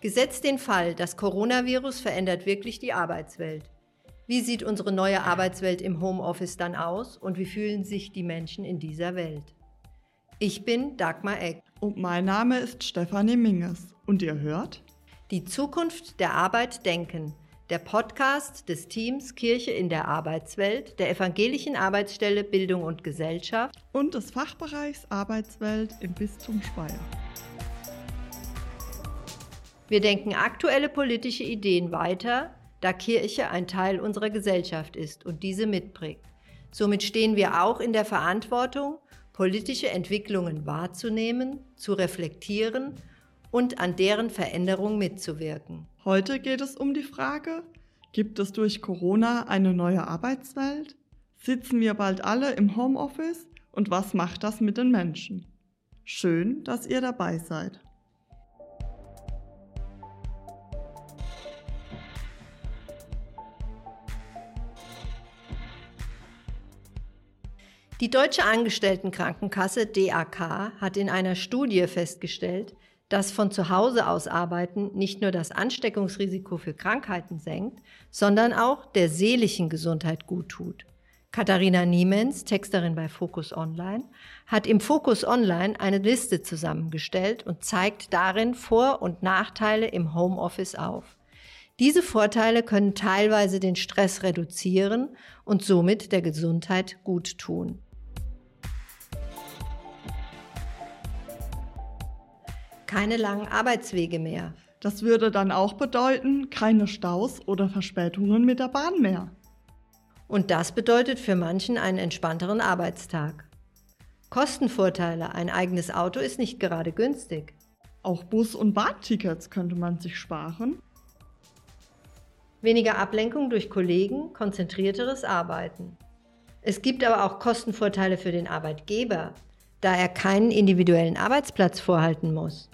Gesetzt den Fall, das Coronavirus verändert wirklich die Arbeitswelt. Wie sieht unsere neue Arbeitswelt im Homeoffice dann aus und wie fühlen sich die Menschen in dieser Welt? Ich bin Dagmar Eck. Und mein Name ist Stefanie Minges. Und ihr hört? Die Zukunft der Arbeit denken. Der Podcast des Teams Kirche in der Arbeitswelt, der evangelischen Arbeitsstelle Bildung und Gesellschaft und des Fachbereichs Arbeitswelt im Bistum Speyer. Wir denken aktuelle politische Ideen weiter, da Kirche ein Teil unserer Gesellschaft ist und diese mitprägt. Somit stehen wir auch in der Verantwortung, politische Entwicklungen wahrzunehmen, zu reflektieren und an deren Veränderung mitzuwirken. Heute geht es um die Frage, gibt es durch Corona eine neue Arbeitswelt? Sitzen wir bald alle im Homeoffice und was macht das mit den Menschen? Schön, dass ihr dabei seid. Die Deutsche Angestelltenkrankenkasse DAK hat in einer Studie festgestellt, dass von zu Hause aus arbeiten nicht nur das Ansteckungsrisiko für Krankheiten senkt, sondern auch der seelischen Gesundheit gut tut. Katharina Niemens, Texterin bei Focus Online, hat im Focus Online eine Liste zusammengestellt und zeigt darin Vor- und Nachteile im Homeoffice auf. Diese Vorteile können teilweise den Stress reduzieren und somit der Gesundheit gut tun. Keine langen Arbeitswege mehr. Das würde dann auch bedeuten, keine Staus oder Verspätungen mit der Bahn mehr. Und das bedeutet für manchen einen entspannteren Arbeitstag. Kostenvorteile, ein eigenes Auto ist nicht gerade günstig. Auch Bus- und Bahntickets könnte man sich sparen. Weniger Ablenkung durch Kollegen, konzentrierteres Arbeiten. Es gibt aber auch Kostenvorteile für den Arbeitgeber, da er keinen individuellen Arbeitsplatz vorhalten muss.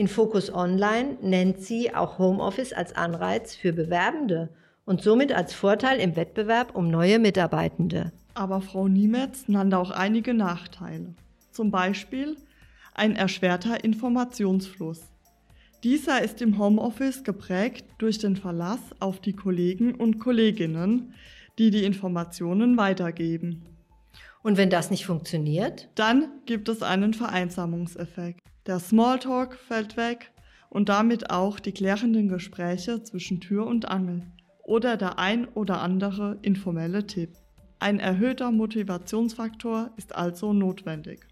In Focus Online nennt sie auch Homeoffice als Anreiz für Bewerbende und somit als Vorteil im Wettbewerb um neue Mitarbeitende. Aber Frau Niemetz nannte auch einige Nachteile. Zum Beispiel ein erschwerter Informationsfluss. Dieser ist im Homeoffice geprägt durch den Verlass auf die Kollegen und Kolleginnen, die die Informationen weitergeben. Und wenn das nicht funktioniert? Dann gibt es einen Vereinsamungseffekt. Der Smalltalk fällt weg und damit auch die klärenden Gespräche zwischen Tür und Angel oder der ein oder andere informelle Tipp. Ein erhöhter Motivationsfaktor ist also notwendig.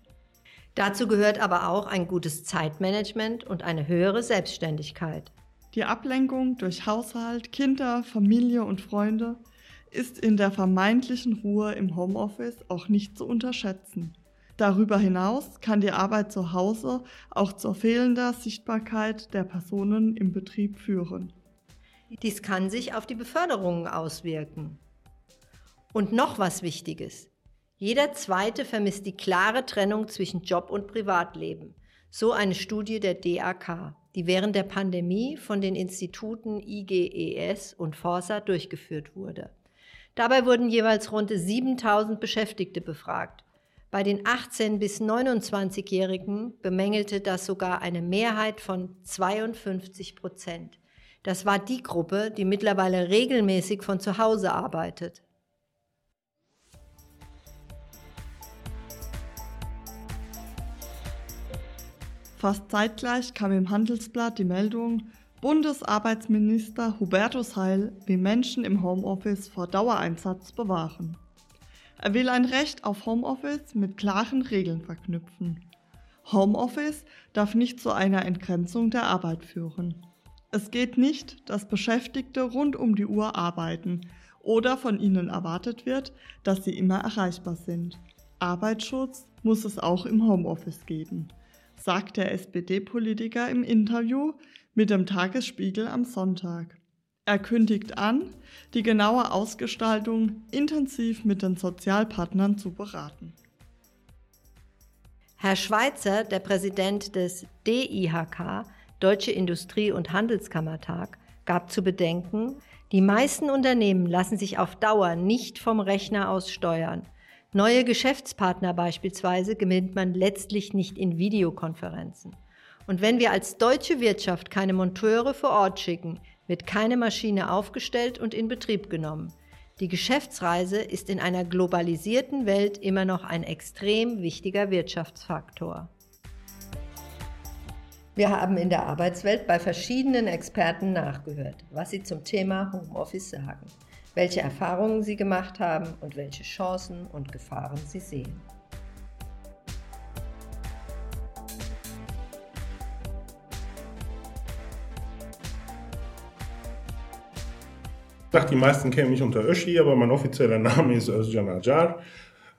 Dazu gehört aber auch ein gutes Zeitmanagement und eine höhere Selbstständigkeit. Die Ablenkung durch Haushalt, Kinder, Familie und Freunde ist in der vermeintlichen Ruhe im Homeoffice auch nicht zu unterschätzen. Darüber hinaus kann die Arbeit zu Hause auch zur fehlender Sichtbarkeit der Personen im Betrieb führen. Dies kann sich auf die Beförderungen auswirken. Und noch was Wichtiges. Jeder Zweite vermisst die klare Trennung zwischen Job und Privatleben. So eine Studie der DAK, die während der Pandemie von den Instituten IGES und Forsa durchgeführt wurde. Dabei wurden jeweils rund 7000 Beschäftigte befragt bei den 18- bis 29-Jährigen bemängelte das sogar eine Mehrheit von 52 Prozent. Das war die Gruppe, die mittlerweile regelmäßig von zu Hause arbeitet. Fast zeitgleich kam im Handelsblatt die Meldung, Bundesarbeitsminister Hubertus Heil will Menschen im Homeoffice vor Dauereinsatz bewahren. Er will ein Recht auf Homeoffice mit klaren Regeln verknüpfen. Homeoffice darf nicht zu einer Entgrenzung der Arbeit führen. Es geht nicht, dass Beschäftigte rund um die Uhr arbeiten oder von ihnen erwartet wird, dass sie immer erreichbar sind. Arbeitsschutz muss es auch im Homeoffice geben, sagt der SPD-Politiker im Interview mit dem Tagesspiegel am Sonntag. Er kündigt an, die genaue Ausgestaltung intensiv mit den Sozialpartnern zu beraten. Herr Schweitzer, der Präsident des DIHK, Deutsche Industrie- und Handelskammertag, gab zu bedenken, die meisten Unternehmen lassen sich auf Dauer nicht vom Rechner aus steuern. Neue Geschäftspartner beispielsweise gewinnt man letztlich nicht in Videokonferenzen. Und wenn wir als deutsche Wirtschaft keine Monteure vor Ort schicken, wird keine Maschine aufgestellt und in Betrieb genommen. Die Geschäftsreise ist in einer globalisierten Welt immer noch ein extrem wichtiger Wirtschaftsfaktor. Wir haben in der Arbeitswelt bei verschiedenen Experten nachgehört, was sie zum Thema Homeoffice sagen, welche Erfahrungen sie gemacht haben und welche Chancen und Gefahren sie sehen. Dachte, die meisten kennen mich unter Öschi, aber mein offizieller Name ist Özcan Acar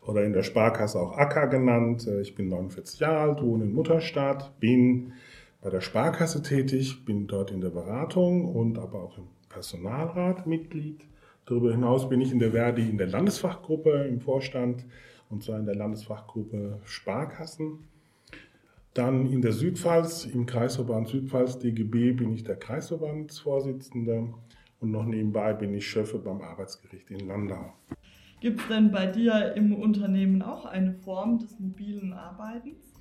oder in der Sparkasse auch Akka genannt. Ich bin 49 Jahre alt, wohne in Mutterstadt, bin bei der Sparkasse tätig, bin dort in der Beratung und aber auch im Personalrat Mitglied. Darüber hinaus bin ich in der Verdi in der Landesfachgruppe im Vorstand und zwar in der Landesfachgruppe Sparkassen. Dann in der Südpfalz, im Kreisverband Südpfalz DGB, bin ich der Kreisverbandsvorsitzende und noch nebenbei bin ich Chef beim Arbeitsgericht in Landau. Gibt es denn bei dir im Unternehmen auch eine Form des mobilen Arbeitens?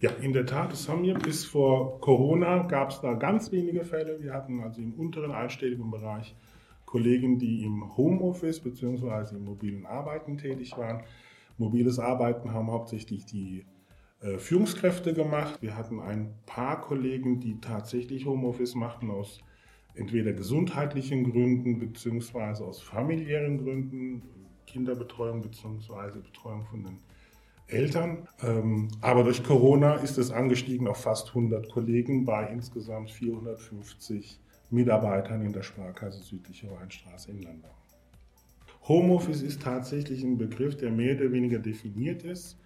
Ja, in der Tat, das haben wir bis vor Corona gab es da ganz wenige Fälle. Wir hatten also im unteren einstelligen Bereich Kollegen, die im Homeoffice bzw. im mobilen Arbeiten tätig waren. Mobiles Arbeiten haben hauptsächlich die äh, Führungskräfte gemacht. Wir hatten ein paar Kollegen, die tatsächlich Homeoffice machten aus entweder gesundheitlichen Gründen beziehungsweise aus familiären Gründen, Kinderbetreuung beziehungsweise Betreuung von den Eltern. Ähm, aber durch Corona ist es angestiegen auf fast 100 Kollegen bei insgesamt 450 Mitarbeitern in der Sparkasse Südliche Weinstraße in Landau. Homeoffice ist tatsächlich ein Begriff, der mehr oder weniger definiert ist,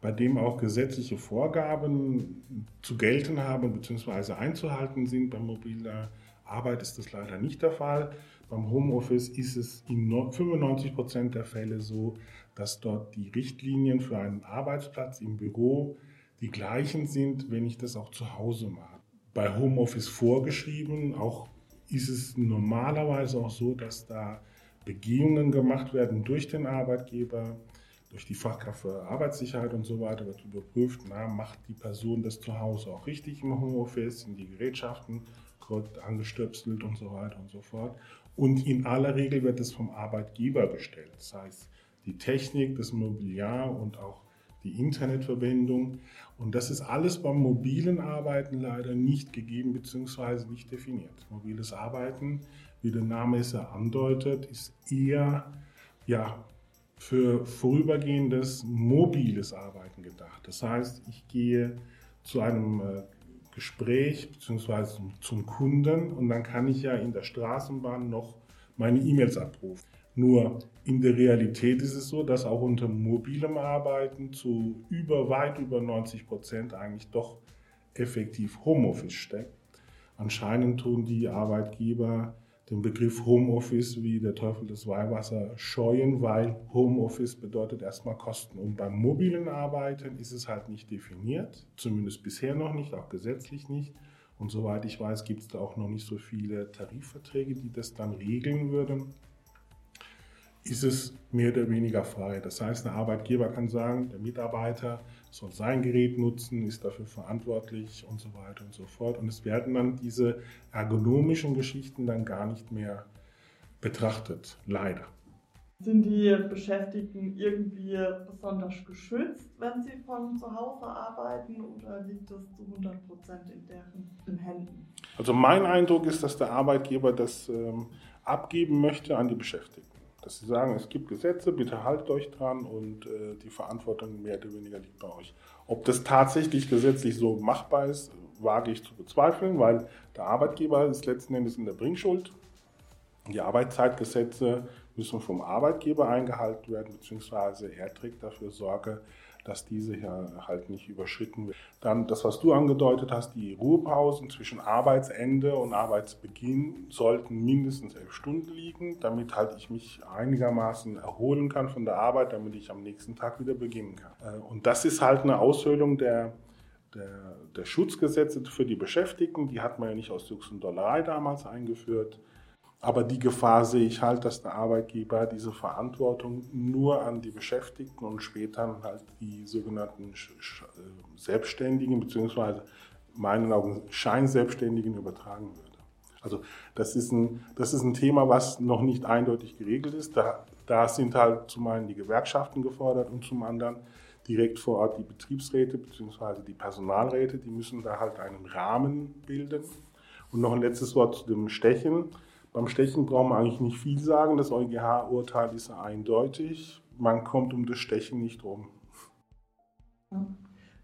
bei dem auch gesetzliche Vorgaben zu gelten haben bzw. einzuhalten sind beim mobiler Arbeit ist das leider nicht der Fall. Beim Homeoffice ist es in 95 Prozent der Fälle so, dass dort die Richtlinien für einen Arbeitsplatz im Büro die gleichen sind, wenn ich das auch zu Hause mache. Bei Homeoffice vorgeschrieben, auch ist es normalerweise auch so, dass da Begehungen gemacht werden durch den Arbeitgeber, durch die Fachkraft für Arbeitssicherheit und so weiter wird überprüft, na, macht die Person das zu Hause auch richtig im Homeoffice, sind die Gerätschaften korrekt angestöpselt und so weiter und so fort. Und in aller Regel wird es vom Arbeitgeber bestellt. Das heißt, die Technik, das Mobiliar und auch die Internetverbindung. Und das ist alles beim mobilen Arbeiten leider nicht gegeben bzw. nicht definiert. Mobiles Arbeiten, wie der Name es ja andeutet, ist eher ja, für vorübergehendes mobiles Arbeiten gedacht. Das heißt, ich gehe zu einem äh, Gespräch bzw. zum Kunden und dann kann ich ja in der Straßenbahn noch meine E-Mails abrufen. Nur in der Realität ist es so, dass auch unter mobilem Arbeiten zu über weit über 90 Prozent eigentlich doch effektiv Homeoffice steckt. Anscheinend tun die Arbeitgeber den Begriff Homeoffice wie der Teufel das Weihwasser scheuen, weil Homeoffice bedeutet erstmal Kosten. Und beim mobilen Arbeiten ist es halt nicht definiert, zumindest bisher noch nicht, auch gesetzlich nicht. Und soweit ich weiß, gibt es da auch noch nicht so viele Tarifverträge, die das dann regeln würden ist es mehr oder weniger frei. Das heißt, der Arbeitgeber kann sagen, der Mitarbeiter soll sein Gerät nutzen, ist dafür verantwortlich und so weiter und so fort. Und es werden dann diese ergonomischen Geschichten dann gar nicht mehr betrachtet, leider. Sind die Beschäftigten irgendwie besonders geschützt, wenn sie von zu Hause arbeiten oder liegt das zu 100 Prozent in deren Händen? Also mein Eindruck ist, dass der Arbeitgeber das ähm, abgeben möchte an die Beschäftigten dass sie sagen, es gibt Gesetze, bitte haltet euch dran und äh, die Verantwortung mehr oder weniger liegt bei euch. Ob das tatsächlich gesetzlich so machbar ist, wage ich zu bezweifeln, weil der Arbeitgeber ist letzten Endes in der Bringschuld. Die Arbeitszeitgesetze müssen vom Arbeitgeber eingehalten werden, beziehungsweise er trägt dafür Sorge, dass diese ja halt nicht überschritten wird. Dann das, was du angedeutet hast, die Ruhepausen zwischen Arbeitsende und Arbeitsbeginn sollten mindestens elf Stunden liegen, damit halt ich mich einigermaßen erholen kann von der Arbeit, damit ich am nächsten Tag wieder beginnen kann. Äh, und das ist halt eine Aushöhlung der, der, der Schutzgesetze für die Beschäftigten. Die hat man ja nicht aus Jux und Dollerei damals eingeführt. Aber die Gefahr sehe ich halt, dass der Arbeitgeber diese Verantwortung nur an die Beschäftigten und später halt die sogenannten äh, Selbstständigen bzw. meinen Augen Scheinselbstständigen übertragen würde. Also das ist ein, das ist ein Thema, was noch nicht eindeutig geregelt ist. Da, da sind halt zum einen die Gewerkschaften gefordert und zum anderen direkt vor Ort die Betriebsräte bzw. die Personalräte, die müssen da halt einen Rahmen bilden. Und noch ein letztes Wort zu dem Stechen. Beim Stechen brauchen wir eigentlich nicht viel sagen. Das EuGH-Urteil ist eindeutig. Man kommt um das Stechen nicht rum.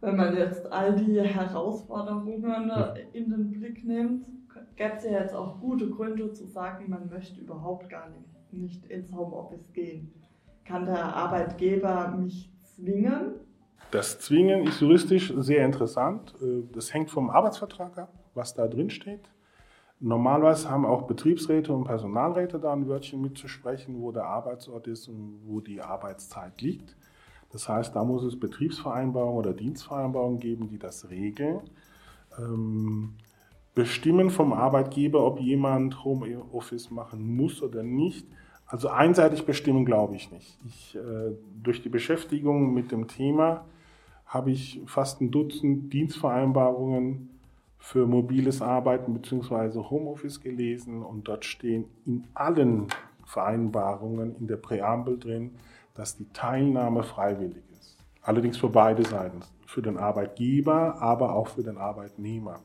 Wenn man jetzt all die Herausforderungen in den Blick nimmt, gäbe es ja jetzt auch gute Gründe zu sagen, man möchte überhaupt gar nicht, nicht ins Homeoffice gehen. Kann der Arbeitgeber mich zwingen? Das Zwingen ist juristisch sehr interessant. Äh, das hängt vom Arbeitsvertrag ab, was da drin steht. Normalerweise haben auch Betriebsräte und Personalräte da ein Wörtchen mitzusprechen, wo der Arbeitsort ist und wo die Arbeitszeit liegt. Das heißt, da muss es Betriebsvereinbarungen oder Dienstvereinbarungen geben, die das regeln. Ähm, bestimmen vom Arbeitgeber, ob jemand Homeoffice machen muss oder nicht. Also einseitig bestimmen glaube ich nicht. Ich, äh, durch die Beschäftigung mit dem Thema habe ich fast ein Dutzend Dienstvereinbarungen für mobiles Arbeiten bzw. Homeoffice gelesen und dort stehen in allen Vereinbarungen in der Präambel drin, dass die Teilnahme freiwillig ist. Allerdings für beide Seiten, für den Arbeitgeber, aber auch für den Arbeitnehmer.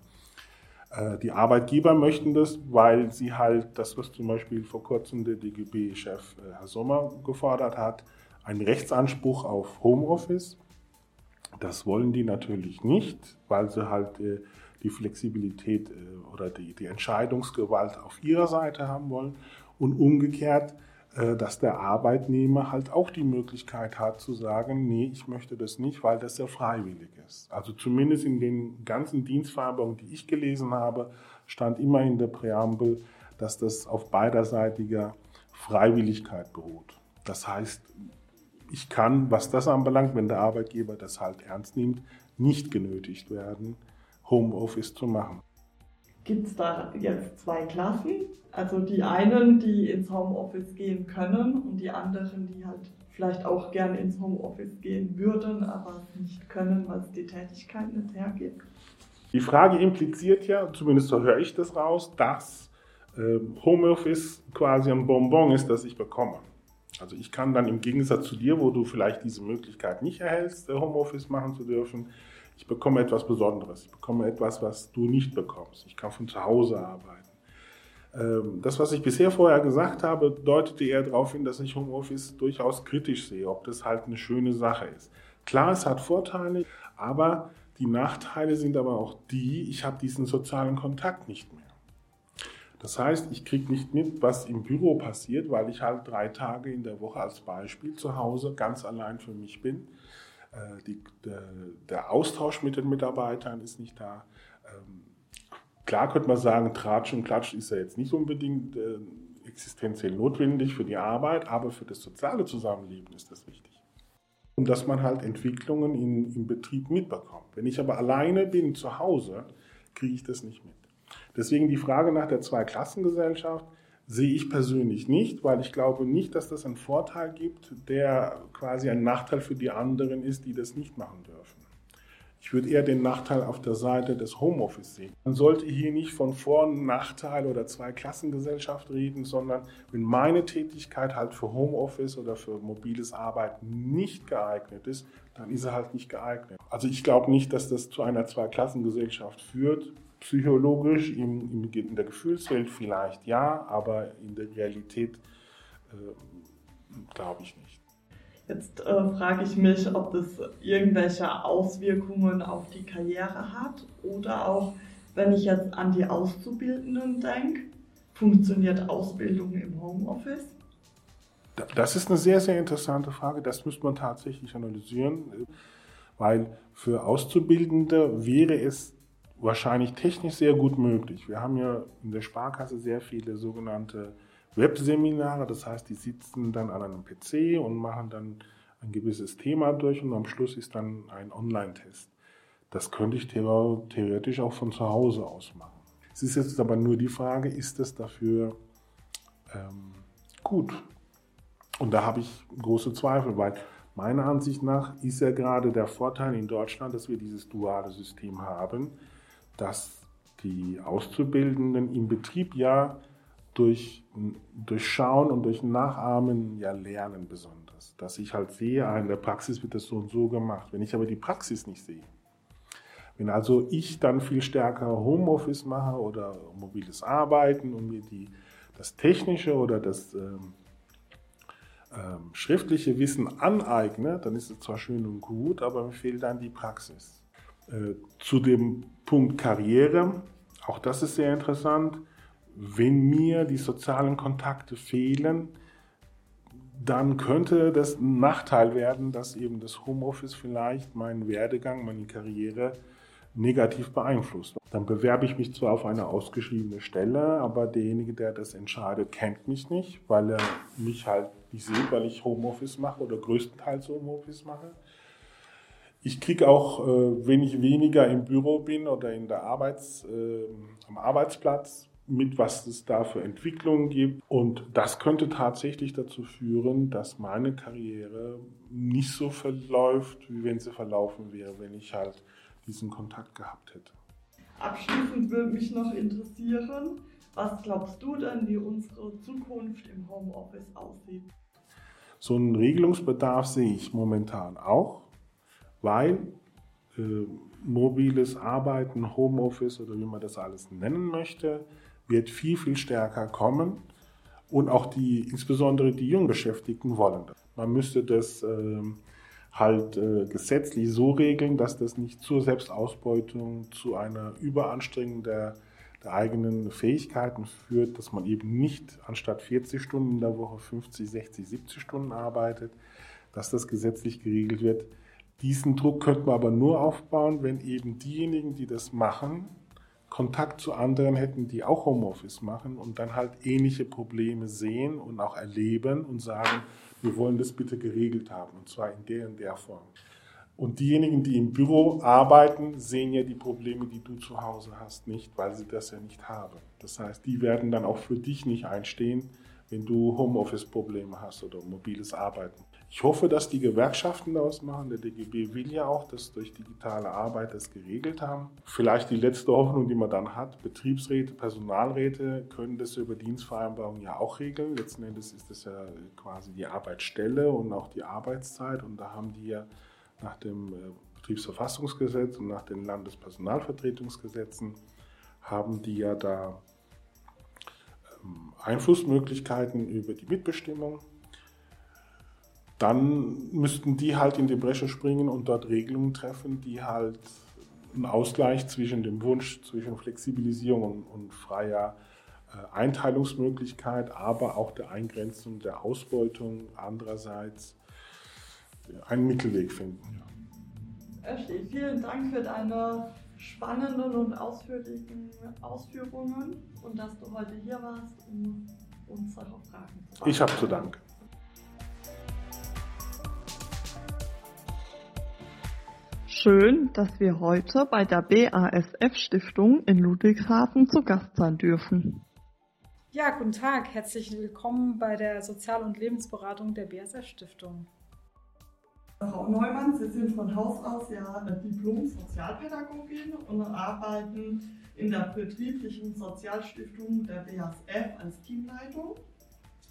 Äh, die Arbeitgeber möchten das, weil sie halt das, was zum Beispiel vor kurzem der DGB-Chef äh, Herr Sommer gefordert hat, einen Rechtsanspruch auf Homeoffice. Das wollen die natürlich nicht, weil sie halt äh, die Flexibilität oder die, die Entscheidungsgewalt auf ihrer Seite haben wollen. Und umgekehrt äh, dass der Arbeitnehmer halt auch die Möglichkeit hat zu sagen, nee, ich möchte das nicht, weil das ja freiwillig ist. Also zumindest in den ganzen Dienstvereinbarungen, die ich gelesen habe, stand immer in der Präambel, dass das auf beiderseitiger Freiwilligkeit beruht. Das heißt, ich kann, was das anbelangt, wenn der Arbeitgeber das halt ernst nimmt, nicht genötigt werden, Homeoffice zu machen. Gibt es da jetzt zwei Klassen? Also die einen, die ins Homeoffice gehen können und die anderen, die halt vielleicht auch gerne ins Homeoffice gehen würden, aber nicht können, weil es die Tätigkeit nicht hergibt. Die Frage impliziert ja, zumindest so höre ich das raus, dass äh, Homeoffice quasi ein Bonbon ist, das ich bekomme. Also ich kann dann im Gegensatz zu dir, wo du vielleicht diese Möglichkeit nicht erhältst, Homeoffice machen zu dürfen, ich bekomme etwas Besonderes. Ich bekomme etwas, was du nicht bekommst. Ich kann von zu Hause arbeiten. Ähm, das, was ich bisher vorher gesagt habe, deutete eher darauf hin, dass ich Homeoffice durchaus kritisch sehe, ob das halt eine schöne Sache ist. Klar, es hat Vorteile, aber die Nachteile sind aber auch die, ich habe diesen sozialen Kontakt nicht mehr. Das heißt, ich kriege nicht mit, was im Büro passiert, weil ich halt drei Tage in der Woche als Beispiel zu Hause ganz allein für mich bin. Äh, die, der, der, Austausch mit den Mitarbeitern ist nicht da. Ähm, Klar könnte man sagen, Tratsch und Klatsch ist ja jetzt nicht unbedingt äh, existenziell notwendig für die Arbeit, aber für das soziale Zusammenleben ist das wichtig. Und dass man halt Entwicklungen in, im Betrieb mitbekommt. Wenn ich aber alleine bin zu Hause, kriege ich das nicht mit. Deswegen die Frage nach der Zweiklassengesellschaft sehe ich persönlich nicht, weil ich glaube nicht, dass das einen Vorteil gibt, der quasi ein Nachteil für die anderen ist, die das nicht machen dürfen. Ich würde eher den Nachteil auf der Seite des Homeoffice sehen. Man sollte hier nicht von Vor- und Nachteil oder Zweiklassengesellschaft reden, sondern wenn meine Tätigkeit halt für Homeoffice oder für mobiles Arbeiten nicht geeignet ist, dann ist er halt nicht geeignet. Also ich glaube nicht, dass das zu einer Zweiklassengesellschaft führt. Psychologisch in, in der Gefühlswelt vielleicht ja, aber in der Realität äh, glaube ich nicht. Jetzt äh, frage ich mich, ob das irgendwelche Auswirkungen auf die Karriere hat oder auch, wenn ich jetzt an die Auszubildenden denke, funktioniert Ausbildung im Homeoffice? Das ist eine sehr, sehr interessante Frage. Das müsste man tatsächlich analysieren, weil für Auszubildende wäre es wahrscheinlich technisch sehr gut möglich. Wir haben ja in der Sparkasse sehr viele sogenannte Webseminare, das heißt, die sitzen dann an einem PC und machen dann ein gewisses Thema durch und am Schluss ist dann ein Online-Test. Das könnte ich theoretisch auch von zu Hause aus machen. Es ist jetzt aber nur die Frage, ist es dafür ähm, gut? Und da habe ich große Zweifel, weil meiner Ansicht nach ist ja gerade der Vorteil in Deutschland, dass wir dieses duale System haben, dass die Auszubildenden im Betrieb ja durch, durch Schauen und durch Nachahmen ja lernen besonders. Dass ich halt sehe, ah, in der Praxis wird das so und so gemacht. Wenn ich aber die Praxis nicht sehe, wenn also ich dann viel stärker Homeoffice mache oder mobiles Arbeiten und mir die, das technische oder das ähm, ähm, schriftliche Wissen aneigne, dann ist es zwar schön und gut, aber mir fehlt dann die Praxis. Äh, zu dem Punkt Karriere, auch das ist sehr interessant. Wenn mir die sozialen Kontakte fehlen, dann könnte das ein Nachteil werden, dass eben das Homeoffice vielleicht meinen Werdegang, meine Karriere negativ beeinflusst. Dann bewerbe ich mich zwar auf eine ausgeschriebene Stelle, aber derjenige, der das entscheidet, kennt mich nicht, weil er mich halt nicht sieht, weil ich Homeoffice mache oder größtenteils Homeoffice mache. Ich kriege auch, äh, wenn ich weniger im Büro bin oder in der Arbeits, äh, am Arbeitsplatz, mit was es da für Entwicklungen gibt. Und das könnte tatsächlich dazu führen, dass meine Karriere nicht so verläuft, wie wenn sie verlaufen wäre, wenn ich halt diesen Kontakt gehabt hätte. Abschließend würde mich noch interessieren, was glaubst du denn, wie unsere Zukunft im Homeoffice aussieht? So einen Regelungsbedarf sehe ich momentan auch, weil äh, mobiles Arbeiten, Homeoffice oder wie man das alles nennen möchte, wird viel, viel stärker kommen. Und auch die, insbesondere die Jungbeschäftigten wollen das. Man müsste das äh, halt äh, gesetzlich so regeln, dass das nicht zur Selbstausbeutung, zu einer Überanstrengung der, der, eigenen Fähigkeiten führt, dass man eben nicht anstatt 40 Stunden in der Woche 50, 60, 70 Stunden arbeitet, dass das gesetzlich geregelt wird. Diesen Druck könnte man aber nur aufbauen, wenn eben diejenigen, die das machen, Kontakt zu anderen hätten, die auch Homeoffice machen und dann halt ähnliche Probleme sehen und auch erleben und sagen, wir wollen das bitte geregelt haben und zwar in der und der Form. Und diejenigen, die im Büro arbeiten, sehen ja die Probleme, die du zu Hause hast, nicht, weil sie das ja nicht haben. Das heißt, die werden dann auch für dich nicht einstehen, wenn du Homeoffice-Probleme hast oder mobiles Arbeiten. Ich hoffe, dass die Gewerkschaften daraus machen. Der DGB will ja auch, dass durch digitale Arbeit das geregelt haben. Vielleicht die letzte Hoffnung, die man dann hat. Betriebsräte, Personalräte können das über Dienstvereinbarungen ja auch regeln. Letzten Endes ist das ja quasi die Arbeitsstelle und auch die Arbeitszeit. Und da haben die ja nach dem äh, Betriebsverfassungsgesetz und nach den Landespersonalvertretungsgesetzen haben die ja da ähm, Einflussmöglichkeiten über die Mitbestimmung dann müssten die halt in die Bresche springen und dort Regelungen treffen, die halt einen Ausgleich zwischen dem Wunsch, zwischen Flexibilisierung und, und freier äh, Einteilungsmöglichkeit, aber auch der Eingrenzung der Ausbeutung andererseits einen Mittelweg finden. Ashley, vielen Dank für deine spannenden und ausführlichen Ausführungen und dass du heute hier warst, um unsere Fragen zu beantworten. Ich habe zu danken. Schön, dass wir heute bei der BASF Stiftung in Ludwigshafen zu Gast sein dürfen. Ja, guten Tag, herzlich willkommen bei der Sozial- und Lebensberatung der BASF Stiftung. Frau Neumann, Sie sind von Haus aus ja Diplom-Sozialpädagogin und arbeiten in der betrieblichen Sozialstiftung der BASF als Teamleitung.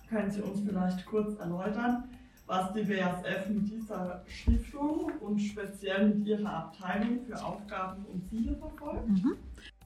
Können Sie uns vielleicht kurz erläutern, was die BASF mit dieser Stiftung und speziell mit ihrer Abteilung für Aufgaben und Ziele verfolgt. Mhm.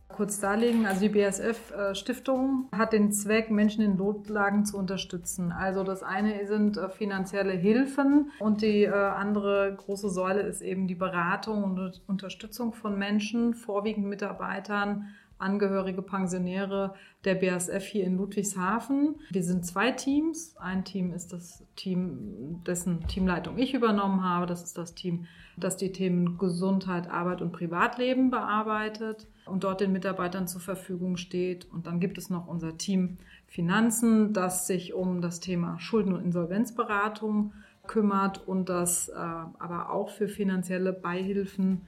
Kurz darlegen, also die BASF-Stiftung äh, hat den Zweck, Menschen in Notlagen zu unterstützen. Also das eine sind äh, finanzielle Hilfen und die äh, andere große Säule ist eben die Beratung und Unterstützung von Menschen, vorwiegend Mitarbeitern, Angehörige Pensionäre der BASF hier in Ludwigshafen. Wir sind zwei Teams. Ein Team ist das Team, dessen Teamleitung ich übernommen habe. Das ist das Team, das die Themen Gesundheit, Arbeit und Privatleben bearbeitet und dort den Mitarbeitern zur Verfügung steht. Und dann gibt es noch unser Team Finanzen, das sich um das Thema Schulden- und Insolvenzberatung kümmert und das äh, aber auch für finanzielle Beihilfen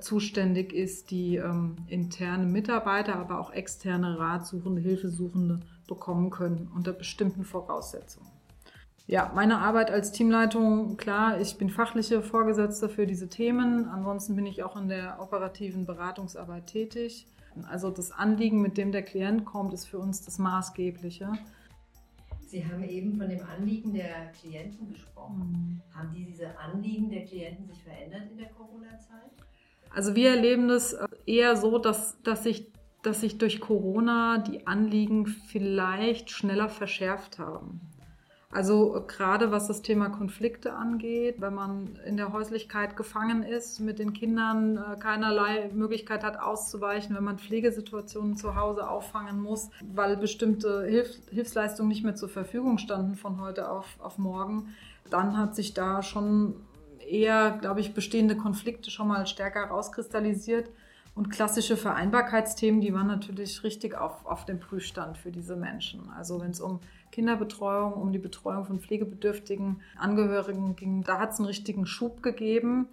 zuständig ist, die ähm, interne Mitarbeiter, aber auch externe Ratsuchende, Hilfesuchende bekommen können unter bestimmten Voraussetzungen. Ja, meine Arbeit als Teamleitung, klar, ich bin fachliche Vorgesetzte für diese Themen. Ansonsten bin ich auch in der operativen Beratungsarbeit tätig Also das Anliegen, mit dem der Klient kommt, ist für uns das Maßgebliche. Sie haben eben von dem Anliegen der Klienten gesprochen. Mhm. Haben diese Anliegen der Klienten sich verändert in der Corona-Zeit? Also wir erleben das eher so, dass, dass, sich, dass sich durch Corona die Anliegen vielleicht schneller verschärft haben. Also gerade was das Thema Konflikte angeht, wenn man in der Häuslichkeit gefangen ist, mit den Kindern äh, keinerlei Möglichkeit hat auszuweichen, wenn man Pflegesituationen zu Hause auffangen muss, weil bestimmte Hilf Hilfsleistungen nicht mehr zur Verfügung standen von heute auf, auf morgen, dann hat sich da schon eher, glaube ich, bestehende Konflikte schon mal stärker rauskristallisiert. Und klassische Vereinbarkeitsthemen, die waren natürlich richtig auf, auf dem Prüfstand für diese Menschen. Also wenn es um Kinderbetreuung, um die Betreuung von pflegebedürftigen Angehörigen ging, da hat es einen richtigen Schub gegeben.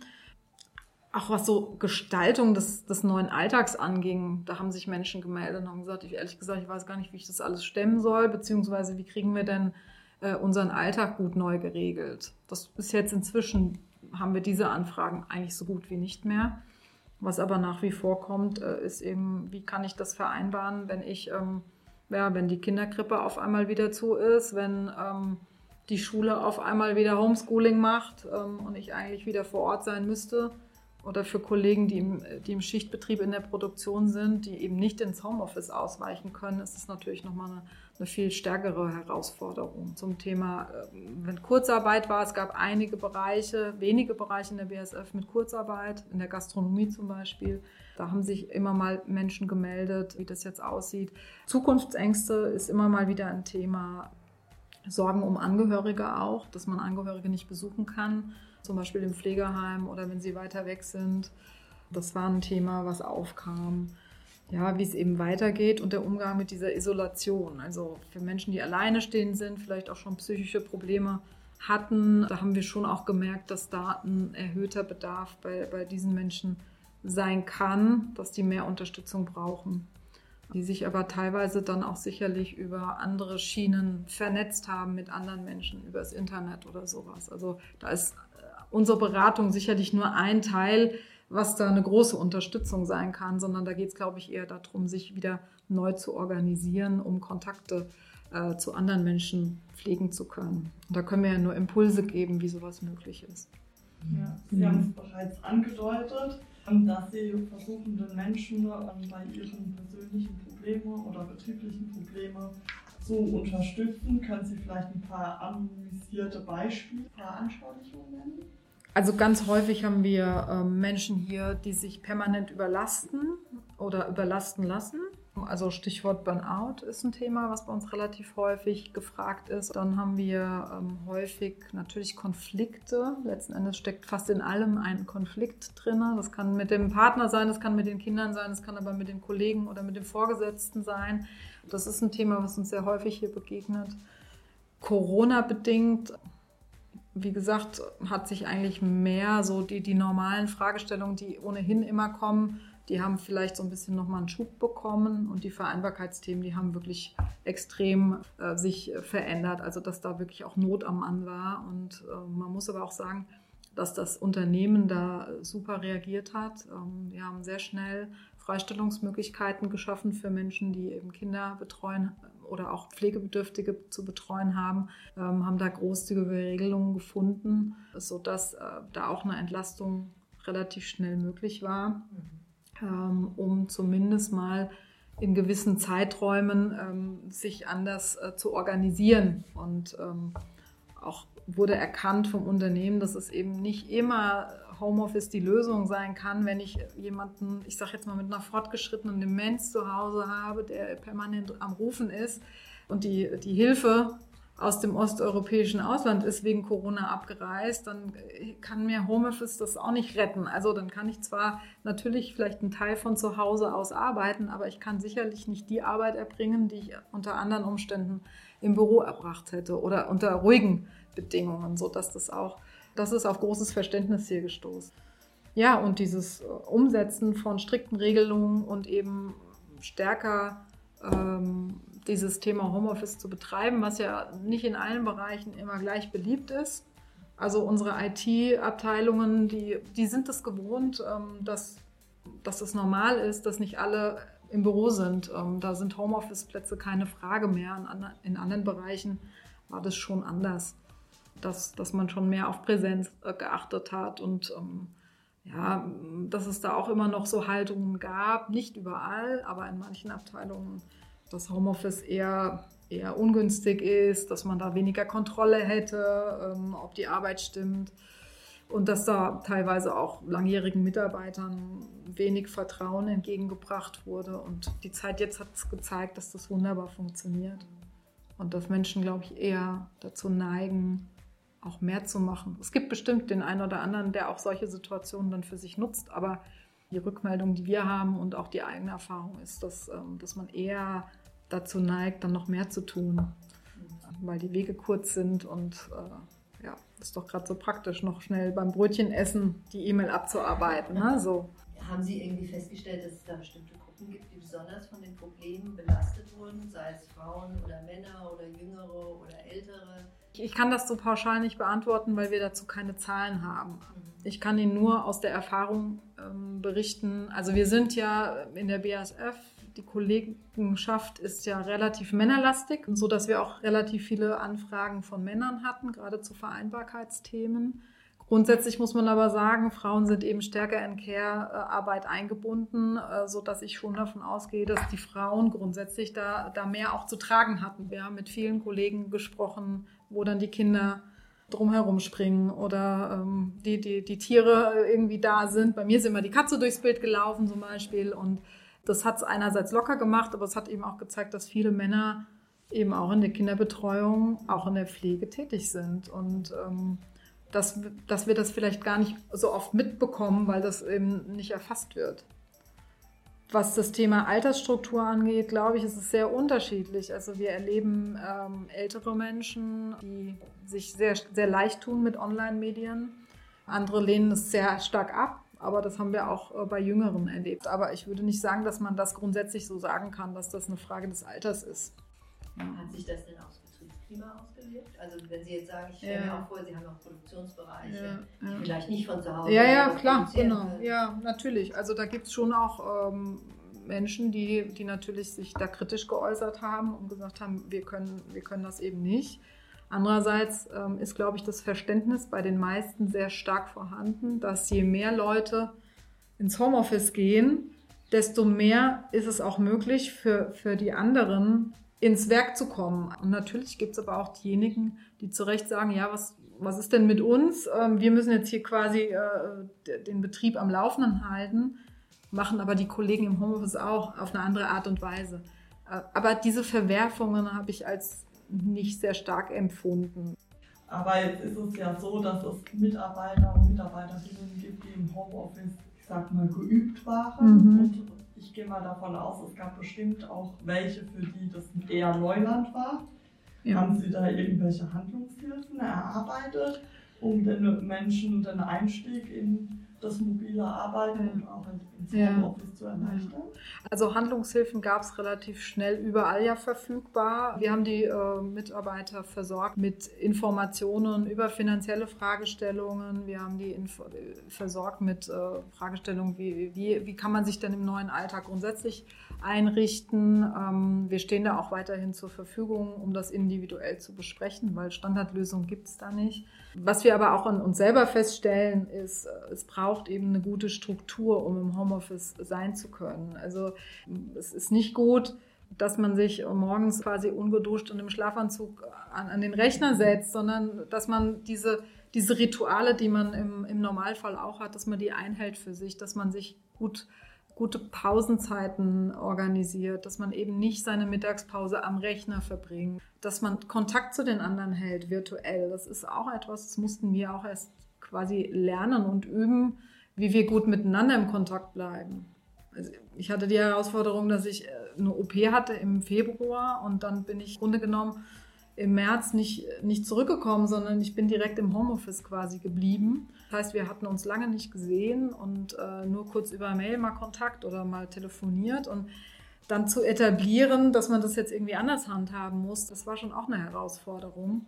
Auch was so Gestaltung des, des neuen Alltags anging, da haben sich Menschen gemeldet und haben gesagt, ich ehrlich gesagt, ich weiß gar nicht, wie ich das alles stemmen soll, beziehungsweise wie kriegen wir denn äh, unseren Alltag gut neu geregelt. Das ist jetzt inzwischen, haben wir diese Anfragen eigentlich so gut wie nicht mehr. Was aber nach wie vor kommt, äh, ist eben, wie kann ich das vereinbaren, wenn ich, ähm, ja, wenn die Kinderkrippe auf einmal wieder zu ist, wenn ähm, die Schule auf einmal wieder Homeschooling macht ähm, und ich eigentlich wieder vor Ort sein müsste. Oder für Kollegen, die im, die im Schichtbetrieb in der Produktion sind, die eben nicht ins Homeoffice ausweichen können, ist es natürlich nochmal eine eine viel stärkere Herausforderung zum Thema, ähm, wenn Kurzarbeit war. Es gab einige Bereiche, wenige Bereiche in der BSF mit Kurzarbeit, in der Gastronomie zum Beispiel. Da haben sich immer mal Menschen gemeldet, wie das jetzt aussieht. Zukunftsängste ist immer mal wieder ein Thema. Sorgen um Angehörige auch, dass man Angehörige nicht besuchen kann, zum Beispiel im Pflegeheim oder wenn sie weiter weg sind. Das war ein Thema, was aufkam ja, wie es eben weitergeht und der Umgang mit dieser Isolation. Also für Menschen, die alleine stehen sind, vielleicht auch schon psychische Probleme hatten, da haben wir schon auch gemerkt, dass da ein erhöhter Bedarf bei, bei diesen Menschen sein kann, dass die mehr Unterstützung brauchen. Die sich aber teilweise dann auch sicherlich über andere Schienen vernetzt haben mit anderen Menschen, über das Internet oder sowas. Also da ist äh, unsere Beratung sicherlich nur ein Teil was da eine große Unterstützung sein kann, sondern da geht es, glaube ich, eher darum, sich wieder neu zu organisieren, um Kontakte äh, zu anderen Menschen pflegen zu können. Und da können wir ja nur Impulse geben, wie sowas möglich ist. Ja, Sie mhm. haben es bereits angedeutet, dass Sie versuchen, den Menschen ähm, bei ihren persönlichen Problemen oder betrieblichen Problemen zu unterstützen. Können Sie vielleicht ein paar anonymisierte Beispiele, ein paar Anschaulichungen nennen? Also ganz häufig haben wir ähm, Menschen hier, die sich permanent überlasten oder überlasten lassen. Also Stichwort Burnout ist ein Thema, was bei uns relativ häufig gefragt ist. Dann haben wir ähm, häufig natürlich Konflikte. Letzten Endes steckt fast in allem ein Konflikt drin. Das kann mit dem Partner sein, das kann mit den Kindern sein, das kann aber mit den Kollegen oder mit dem Vorgesetzten sein. Das ist ein Thema, was uns sehr häufig hier begegnet. Corona bedingt wie gesagt, hat sich eigentlich mehr so die, die normalen Fragestellungen, die ohnehin immer kommen, die haben vielleicht so ein bisschen nochmal einen Schub bekommen und die Vereinbarkeitsthemen, die haben wirklich extrem äh, sich verändert. Also dass da wirklich auch Not am Mann war. Und äh, man muss aber auch sagen, dass das Unternehmen da super reagiert hat. Ähm, wir haben sehr schnell Freistellungsmöglichkeiten geschaffen für Menschen, die eben Kinder betreuen oder auch Pflegebedürftige zu betreuen haben, ähm, haben da großzügige Regelungen gefunden, sodass äh, da auch eine Entlastung relativ schnell möglich war, ähm, um zumindest mal in gewissen Zeiträumen ähm, sich anders äh, zu organisieren. Und auch wurde erkannt vom Unternehmen, dass es eben nicht immer Homeoffice die Lösung sein kann, wenn ich jemanden, ich sage jetzt mal mit einer fortgeschrittenen Demenz zu Hause habe, der permanent am Rufen ist und die, die Hilfe aus dem osteuropäischen Ausland ist wegen Corona abgereist, dann kann mir Homeoffice das auch nicht retten. Also dann kann ich zwar natürlich vielleicht einen Teil von zu Hause aus arbeiten, aber ich kann sicherlich nicht die Arbeit erbringen, die ich unter anderen Umständen im Büro erbracht hätte oder unter ruhigen Bedingungen, sodass das auch das ist auf großes Verständnis hier gestoßen. Ja, und dieses äh, Umsetzen von strikten Regelungen und eben stärker ähm, dieses Thema Homeoffice zu betreiben, was ja nicht in allen Bereichen immer gleich beliebt ist. Also unsere IT-Abteilungen, die, die sind es gewohnt, ähm, dass, dass es normal ist, dass nicht alle im Büro sind. Ähm, da sind Homeoffice-Plätze keine Frage mehr. In, anderen Bereichen war das schon anders, dass, dass man schon mehr auf Präsenz äh, geachtet hat und ähm, ja, dass es da auch immer noch so Haltungen gab, nicht überall, aber in manchen Abteilungen, dass Homeoffice eher, eher ungünstig ist, dass man da weniger Kontrolle hätte, ähm, ob die Arbeit stimmt. Und dass da teilweise auch langjährigen Mitarbeitern wenig Vertrauen entgegengebracht wurde. Und die Zeit jetzt hat es gezeigt, dass das wunderbar funktioniert. Und dass Menschen, glaube ich, eher dazu neigen, auch mehr zu machen. Es gibt bestimmt den einen oder anderen, der auch solche Situationen dann für sich nutzt, aber die Rückmeldung, die wir haben und auch die eigene Erfahrung ist, dass, ähm, dass man eher dazu neigt, dann noch mehr zu tun, weil die Wege kurz sind und äh, ja, ist doch gerade so praktisch, noch schnell beim Brötchen essen die E-Mail abzuarbeiten. Ne? So. Haben Sie irgendwie festgestellt, dass es da bestimmte Gruppen gibt, die besonders von den Problemen belastet wurden, sei es Frauen oder Männer oder Jüngere oder Ältere? Ich kann das so pauschal nicht beantworten, weil wir dazu keine Zahlen haben. Ich kann Ihnen nur aus der Erfahrung ähm, berichten. Also wir sind ja in der BASF, die Kollegenschaft ist ja relativ männerlastig, sodass wir auch relativ viele Anfragen von Männern hatten, gerade zu Vereinbarkeitsthemen. Grundsätzlich muss man aber sagen, Frauen sind eben stärker in Care-Arbeit eingebunden, äh, so dass ich schon davon ausgehe, dass die Frauen grundsätzlich da, da mehr auch zu tragen hatten. Wir haben mit vielen Kollegen gesprochen, wo dann die Kinder drumherum springen oder ähm, die, die, die Tiere irgendwie da sind. Bei mir ist immer die Katze durchs Bild gelaufen zum Beispiel und das hat es einerseits locker gemacht, aber es hat eben auch gezeigt, dass viele Männer eben auch in der Kinderbetreuung, auch in der Pflege tätig sind und ähm, dass, dass wir das vielleicht gar nicht so oft mitbekommen, weil das eben nicht erfasst wird. Was das Thema Altersstruktur angeht, glaube ich, ist es sehr unterschiedlich. Also wir erleben ähm, ältere Menschen, die sich sehr, sehr leicht tun mit Online-Medien. Andere lehnen es sehr stark ab, aber das haben wir auch äh, bei Jüngeren erlebt. Aber ich würde nicht sagen, dass man das grundsätzlich so sagen kann, dass das eine Frage des Alters ist. Hat sich das denn aufs Betriebsklima ausgewirkt? Also wenn Sie jetzt sagen, ich stelle ja. mir auch vor, Sie haben auch Produktionsbereiche, ja, die vielleicht nicht von zu Hause Ja, ja, klar, genau. Können. Ja, natürlich. Also da gibt es schon auch ähm, Menschen, die, die natürlich sich da kritisch geäußert haben und gesagt haben, wir können, wir können das eben nicht. Andererseits ähm, ist, glaube ich, das Verständnis bei den meisten sehr stark vorhanden, dass je mehr Leute ins Homeoffice gehen, desto mehr ist es auch möglich für, für die anderen, ins Werk zu kommen. Und natürlich gibt es aber auch diejenigen, die zu Recht sagen, ja, was, was ist denn mit uns? Ähm, wir müssen jetzt hier quasi äh, den Betrieb am Laufenden halten, machen aber die Kollegen im Homeoffice auch auf eine andere Art und Weise. Äh, aber diese Verwerfungen habe ich als nicht sehr stark empfunden. Aber jetzt ist es ja so, dass es Mitarbeiter und Mitarbeiterinnen gibt, die im Homeoffice, ich sag mal, geübt waren mhm. und ich gehe mal davon aus, es gab bestimmt auch welche, für die das eher Neuland war. Ja. Haben Sie da irgendwelche Handlungshilfen erarbeitet, um den Menschen den Einstieg in das mobile Arbeiten und auch ins Homeoffice ja. zu erleichtern? Also Handlungshilfen gab es relativ schnell überall ja verfügbar. Wir haben die äh, Mitarbeiter versorgt mit Informationen über finanzielle Fragestellungen. Wir haben die Info versorgt mit äh, Fragestellungen, wie, wie, wie kann man sich denn im neuen Alltag grundsätzlich einrichten. Ähm, wir stehen da auch weiterhin zur Verfügung, um das individuell zu besprechen, weil Standardlösungen gibt es da nicht. Was wir aber auch an uns selber feststellen, ist, es braucht eben eine gute Struktur, um im Homeoffice sein zu können. Also es ist nicht gut, dass man sich morgens quasi ungeduscht und im Schlafanzug an, an den Rechner setzt, sondern dass man diese, diese Rituale, die man im, im Normalfall auch hat, dass man die einhält für sich, dass man sich gut gute Pausenzeiten organisiert, dass man eben nicht seine Mittagspause am Rechner verbringt, dass man Kontakt zu den anderen hält virtuell. Das ist auch etwas, das mussten wir auch erst quasi lernen und üben, wie wir gut miteinander im Kontakt bleiben. Also ich hatte die Herausforderung, dass ich äh, eine OP hatte im Februar und dann bin ich im Grunde genommen im März nicht, nicht zurückgekommen, sondern ich bin direkt im Homeoffice quasi geblieben. Das heißt, wir hatten uns lange nicht gesehen und äh, nur kurz über Mail mal Kontakt oder mal telefoniert und dann zu etablieren, dass man das jetzt irgendwie anders handhaben muss, das war schon auch eine Herausforderung.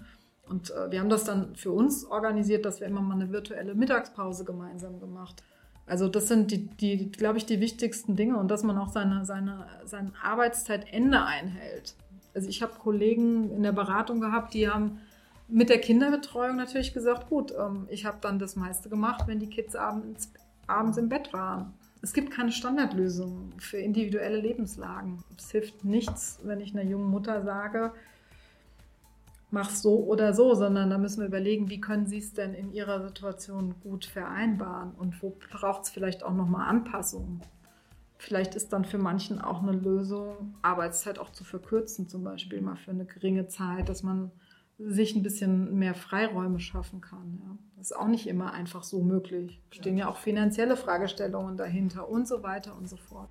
Und äh, wir haben das dann für uns organisiert, dass wir immer mal eine virtuelle Mittagspause gemeinsam gemacht Also das sind die, die glaube ich, die wichtigsten Dinge und dass man auch seine, seine, sein Arbeitszeitende einhält. Also ich habe Kollegen in der Beratung gehabt, die haben mit der Kinderbetreuung natürlich gesagt, gut, ähm, ich habe dann das meiste gemacht, wenn die Kids abends, abends im Bett waren. Es gibt keine Standardlösung für individuelle Lebenslagen. Es hilft nichts, wenn ich einer jungen Mutter sage, mach so oder so, sondern da müssen wir überlegen, wie können Sie es denn in Ihrer Situation gut vereinbaren und wo braucht es vielleicht auch nochmal Anpassungen. Vielleicht ist dann für manchen auch eine Lösung, Arbeitszeit auch zu verkürzen, zum Beispiel mal für eine geringe Zeit, dass man sich ein bisschen mehr Freiräume schaffen kann. Ja. Das ist auch nicht immer einfach so möglich. Stehen ja auch finanzielle Fragestellungen dahinter und so weiter und so fort.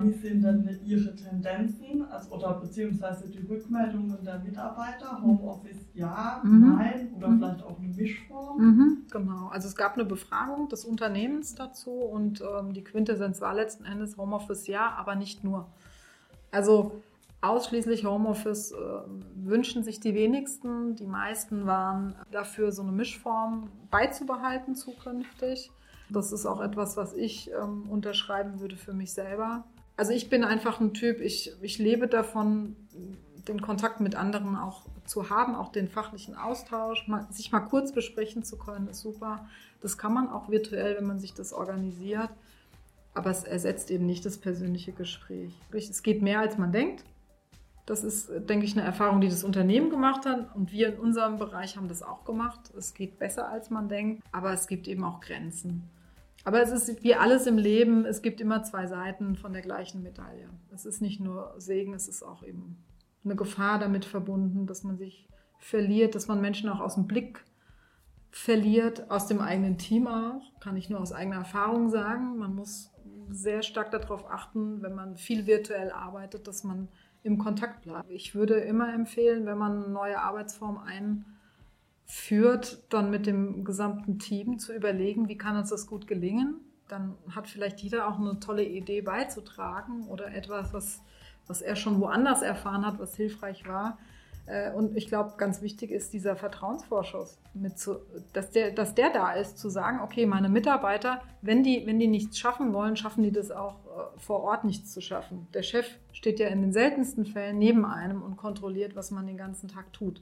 Wie sind denn Ihre Tendenzen also, oder beziehungsweise die Rückmeldungen der Mitarbeiter? Homeoffice ja, mhm. nein oder mhm. vielleicht auch eine Mischform? Mhm. Genau, also es gab eine Befragung des Unternehmens dazu und ähm, die Quintessenz war letzten Endes Homeoffice ja, aber nicht nur. Also ausschließlich Homeoffice äh, wünschen sich die wenigsten. Die meisten waren dafür, so eine Mischform beizubehalten zukünftig. Das ist auch etwas, was ich ähm, unterschreiben würde für mich selber. Also ich bin einfach ein Typ, ich, ich lebe davon, den Kontakt mit anderen auch zu haben, auch den fachlichen Austausch, mal, sich mal kurz besprechen zu können, ist super. Das kann man auch virtuell, wenn man sich das organisiert. Aber es ersetzt eben nicht das persönliche Gespräch. Es geht mehr, als man denkt. Das ist, denke ich, eine Erfahrung, die das Unternehmen gemacht hat. Und wir in unserem Bereich haben das auch gemacht. Es geht besser, als man denkt. Aber es gibt eben auch Grenzen. Aber es ist wie alles im Leben, es gibt immer zwei Seiten von der gleichen Medaille. Es ist nicht nur Segen, es ist auch eben eine Gefahr damit verbunden, dass man sich verliert, dass man Menschen auch aus dem Blick verliert, aus dem eigenen Team auch. Kann ich nur aus eigener Erfahrung sagen. Man muss sehr stark darauf achten, wenn man viel virtuell arbeitet, dass man im Kontakt bleibt. Ich würde immer empfehlen, wenn man eine neue Arbeitsform einführt, dann mit dem gesamten Team zu überlegen, wie kann uns das gut gelingen. Dann hat vielleicht jeder auch eine tolle Idee beizutragen oder etwas, was, was er schon woanders erfahren hat, was hilfreich war. Äh, und ich glaube, ganz wichtig ist dieser Vertrauensvorschuss, zu, dass, der, dass der da ist, zu sagen, okay, meine Mitarbeiter, wenn die, wenn die nichts schaffen wollen, schaffen die das auch äh, vor Ort nichts zu schaffen. Der Chef steht ja in den seltensten Fällen neben einem und kontrolliert, was man den ganzen Tag tut.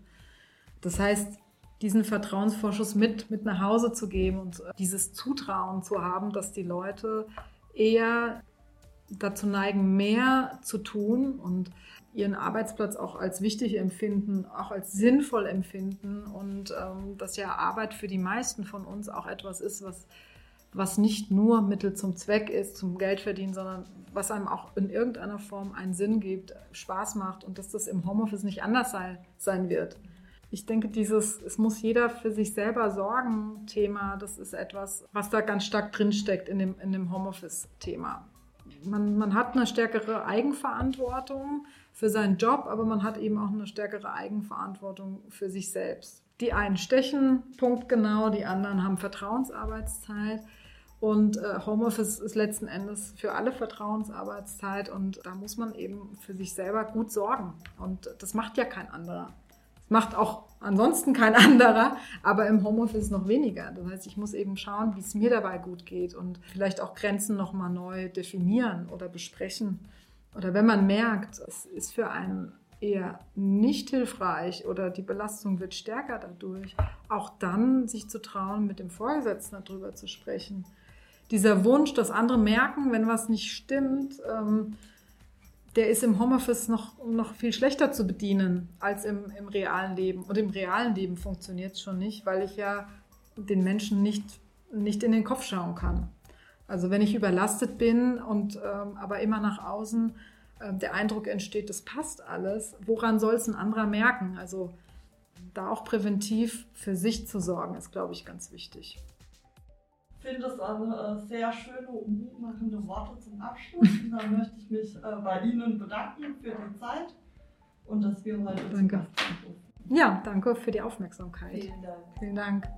Das heißt, diesen Vertrauensvorschuss mit, mit nach Hause zu geben und äh, dieses Zutrauen zu haben, dass die Leute eher dazu neigen, mehr zu tun und ihren Arbeitsplatz auch als wichtig empfinden, auch als sinnvoll empfinden und ähm, dass ja Arbeit für die meisten von uns auch etwas ist, was, was nicht nur Mittel zum Zweck ist, zum Geldverdienen, sondern was einem auch in irgendeiner Form einen Sinn gibt, Spaß macht und dass das im Homeoffice nicht anders sei, sein wird. Ich denke, dieses, es muss jeder für sich selber sorgen, Thema, das ist etwas, was da ganz stark drinsteckt in dem, in dem Homeoffice-Thema. Man, man hat eine stärkere Eigenverantwortung für seinen Job, aber man hat eben auch eine stärkere Eigenverantwortung für sich selbst. Die einen stechen punktgenau, die anderen haben Vertrauensarbeitszeit. Und äh, Homeoffice ist letzten Endes für alle Vertrauensarbeitszeit und da muss man eben für sich selber gut sorgen. Und das macht ja kein anderer. Macht auch ansonsten kein anderer, aber im Homeoffice noch weniger. Das heißt, ich muss eben schauen, wie es mir dabei gut geht und vielleicht auch Grenzen nochmal neu definieren oder besprechen oder wenn man merkt, es ist für einen eher nicht hilfreich oder die Belastung wird stärker dadurch, auch dann sich zu trauen, mit dem Vorgesetzten darüber zu sprechen. Dieser Wunsch, dass andere merken, wenn was nicht stimmt, ähm, der ist im Homeoffice noch, noch viel schlechter zu bedienen als im, im realen Leben. Und im realen Leben funktioniert es schon nicht, weil ich ja den Menschen nicht, nicht in den Kopf schauen kann. Also wenn ich überlastet bin und ähm, aber immer nach außen äh, der Eindruck entsteht, das passt alles, woran soll es ein anderer merken? Also da auch präventiv für sich zu sorgen, ist, glaube ich, ganz wichtig. Ich finde das eine sehr schöne und mutmachende Worte zum Abschluss. Und da möchte ich mich äh, bei Ihnen bedanken für die Zeit und dass wir heute danke. Ja, danke für die Aufmerksamkeit. Vielen Dank. Vielen Dank.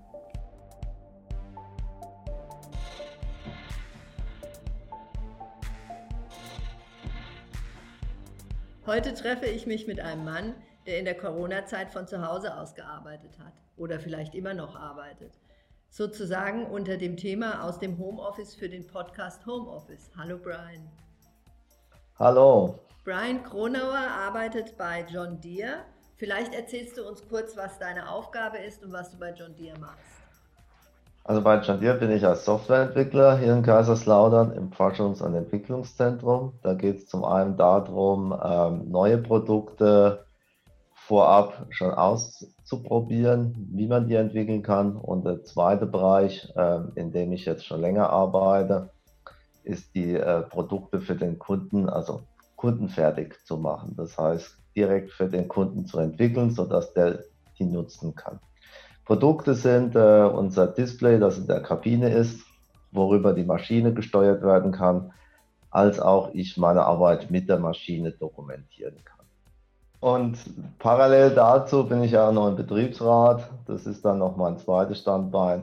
Heute treffe ich mich mit einem Mann, der in der Corona-Zeit von zu Hause aus gearbeitet hat oder vielleicht immer noch arbeitet. Sozusagen unter dem Thema aus dem Homeoffice für den Podcast Homeoffice. Hallo Brian. Hallo. Brian Kronauer arbeitet bei John Deere. Vielleicht erzählst du uns kurz, was deine Aufgabe ist und was du bei John Deere machst. Also bei John Deere bin ich als Softwareentwickler hier in Kaiserslautern im Forschungs- und Entwicklungszentrum. Da geht es zum einen darum, ähm, neue Produkte vorab schon auszuprobieren, wie man die entwickeln kann. Und der zweite Bereich, äh, in dem ich jetzt schon länger arbeite, ist die äh, Produkte für den Kunden, also kundenfertig zu machen. Das heißt, direkt für den Kunden zu entwickeln, sodass der die nutzen kann. Produkte sind äh, unser Display, das in der Kabine ist, worüber die Maschine gesteuert werden kann, als auch ich meine Arbeit mit der Maschine dokumentieren kann. Und parallel dazu bin ich ja auch noch im Betriebsrat. Das ist dann noch mein zweites Standbein.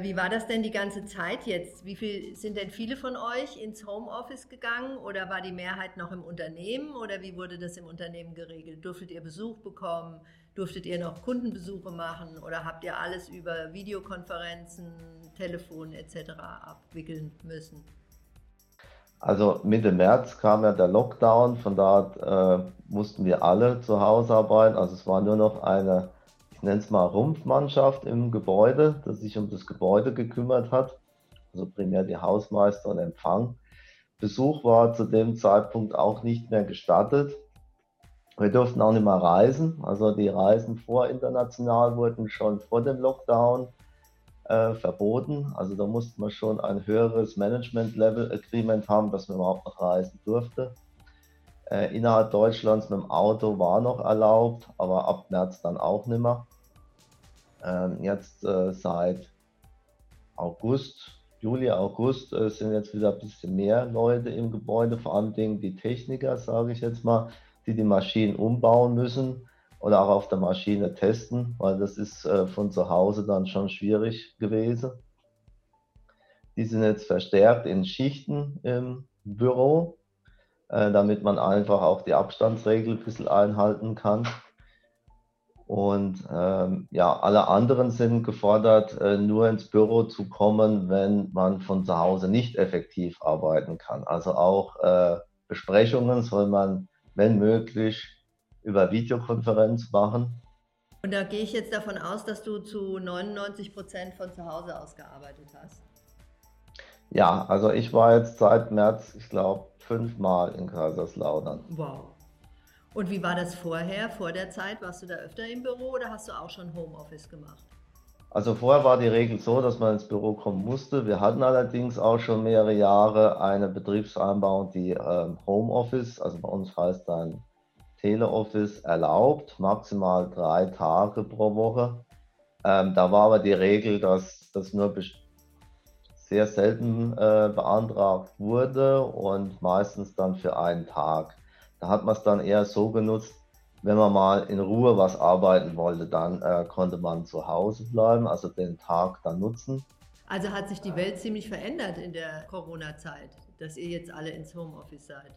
Wie war das denn die ganze Zeit jetzt? Wie viel sind denn viele von euch ins Homeoffice gegangen oder war die Mehrheit noch im Unternehmen oder wie wurde das im Unternehmen geregelt? Durftet ihr Besuch bekommen? Durftet ihr noch Kundenbesuche machen oder habt ihr alles über Videokonferenzen, Telefon etc. abwickeln müssen? Also Mitte März kam ja der Lockdown, von da äh, mussten wir alle zu Hause arbeiten. Also es war nur noch eine, ich nenne es mal Rumpfmannschaft im Gebäude, das sich um das Gebäude gekümmert hat. Also primär die Hausmeister und Empfang. Besuch war zu dem Zeitpunkt auch nicht mehr gestattet. Wir durften auch nicht mehr reisen. Also die Reisen vor international wurden schon vor dem Lockdown äh, verboten. Also da musste man schon ein höheres Management-Level-Agreement haben, dass man überhaupt noch reisen durfte. Äh, innerhalb Deutschlands mit dem Auto war noch erlaubt, aber ab März dann auch nicht mehr. Ähm, jetzt äh, seit August, Juli, August äh, sind jetzt wieder ein bisschen mehr Leute im Gebäude, vor allem die Techniker, sage ich jetzt mal, die die Maschinen umbauen müssen oder auch auf der Maschine testen, weil das ist äh, von zu Hause dann schon schwierig gewesen. Die sind jetzt verstärkt in Schichten im Büro, äh, damit man einfach auch die Abstandsregel ein bisschen einhalten kann. Und ähm, ja, alle anderen sind gefordert, äh, nur ins Büro zu kommen, wenn man von zu Hause nicht effektiv arbeiten kann. Also auch äh, Besprechungen soll man, wenn möglich, über Videokonferenz machen. Und da gehe ich jetzt davon aus, dass du zu 99 Prozent von zu Hause aus gearbeitet hast. Ja, also ich war jetzt seit März, ich glaube, fünfmal in Kaiserslautern. Wow. Und wie war das vorher, vor der Zeit? Warst du da öfter im Büro oder hast du auch schon Homeoffice gemacht? Also vorher war die Regel so, dass man ins Büro kommen musste. Wir hatten allerdings auch schon mehrere Jahre eine Betriebsvereinbarung, die äh, Homeoffice, also bei uns heißt dann Teleoffice erlaubt, maximal drei Tage pro Woche. Ähm, da war aber die Regel, dass das nur sehr selten äh, beantragt wurde und meistens dann für einen Tag. Da hat man es dann eher so genutzt, wenn man mal in Ruhe was arbeiten wollte, dann äh, konnte man zu Hause bleiben, also den Tag dann nutzen. Also hat sich die Welt ziemlich verändert in der Corona-Zeit, dass ihr jetzt alle ins Homeoffice seid.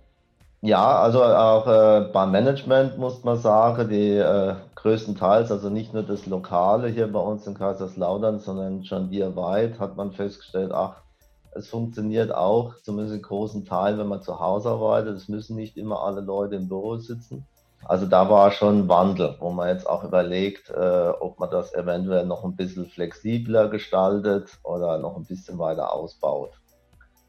Ja, also auch äh, beim Management muss man sagen, die äh, größtenteils, also nicht nur das Lokale hier bei uns in Kaiserslautern, sondern schon weit hat man festgestellt, ach, es funktioniert auch, zumindest in großen Teilen, wenn man zu Hause arbeitet. Es müssen nicht immer alle Leute im Büro sitzen. Also da war schon ein Wandel, wo man jetzt auch überlegt, äh, ob man das eventuell noch ein bisschen flexibler gestaltet oder noch ein bisschen weiter ausbaut.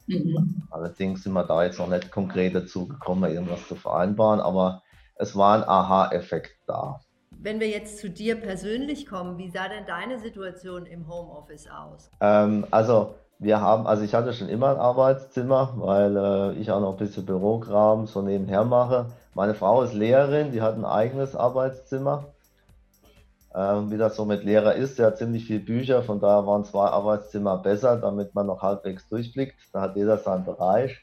Mhm. Allerdings sind wir da jetzt noch nicht konkret dazu gekommen, irgendwas zu vereinbaren, aber es war ein Aha-Effekt da. Wenn wir jetzt zu dir persönlich kommen, wie sah denn deine Situation im Homeoffice aus? Ähm, also wir haben, also ich hatte schon immer ein Arbeitszimmer, weil äh, ich auch noch ein bisschen Bürokram so nebenher mache. Meine Frau ist Lehrerin, die hat ein eigenes Arbeitszimmer ähm, wie das so mit Lehrer ist. Der hat ziemlich viele Bücher, von daher waren zwei Arbeitszimmer besser, damit man noch halbwegs durchblickt. Da hat jeder seinen Bereich.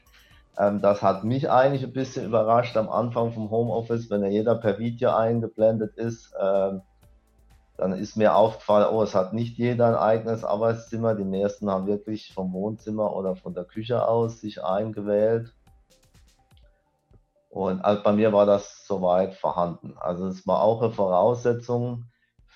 Ähm, das hat mich eigentlich ein bisschen überrascht am Anfang vom Homeoffice, wenn ja jeder per Video eingeblendet ist. Ähm, dann ist mir aufgefallen, oh, es hat nicht jeder ein eigenes Arbeitszimmer. Die meisten haben wirklich vom Wohnzimmer oder von der Küche aus sich eingewählt. Und also bei mir war das soweit vorhanden. Also es war auch eine Voraussetzung,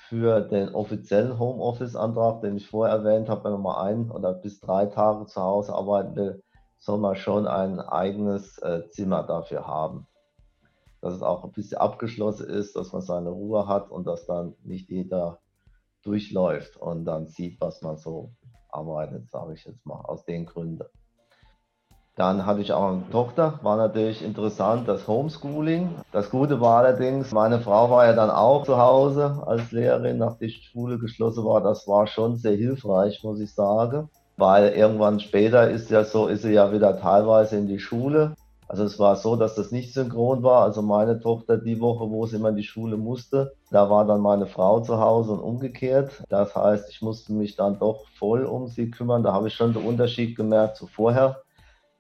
für den offiziellen Homeoffice-Antrag, den ich vorher erwähnt habe, wenn man mal ein oder bis drei Tage zu Hause arbeiten will, soll man schon ein eigenes äh, Zimmer dafür haben. Dass es auch ein bisschen abgeschlossen ist, dass man seine Ruhe hat und dass dann nicht jeder durchläuft und dann sieht, was man so arbeitet, sage ich jetzt mal, aus den Gründen. Dann hatte ich auch eine Tochter, war natürlich interessant, das Homeschooling. Das Gute war allerdings, meine Frau war ja dann auch zu Hause als Lehrerin, nachdem die Schule geschlossen war. Das war schon sehr hilfreich, muss ich sagen. Weil irgendwann später ist ja so, ist sie ja wieder teilweise in die Schule. Also es war so, dass das nicht synchron war. Also meine Tochter die Woche, wo sie immer in die Schule musste, da war dann meine Frau zu Hause und umgekehrt. Das heißt, ich musste mich dann doch voll um sie kümmern. Da habe ich schon den Unterschied gemerkt zu vorher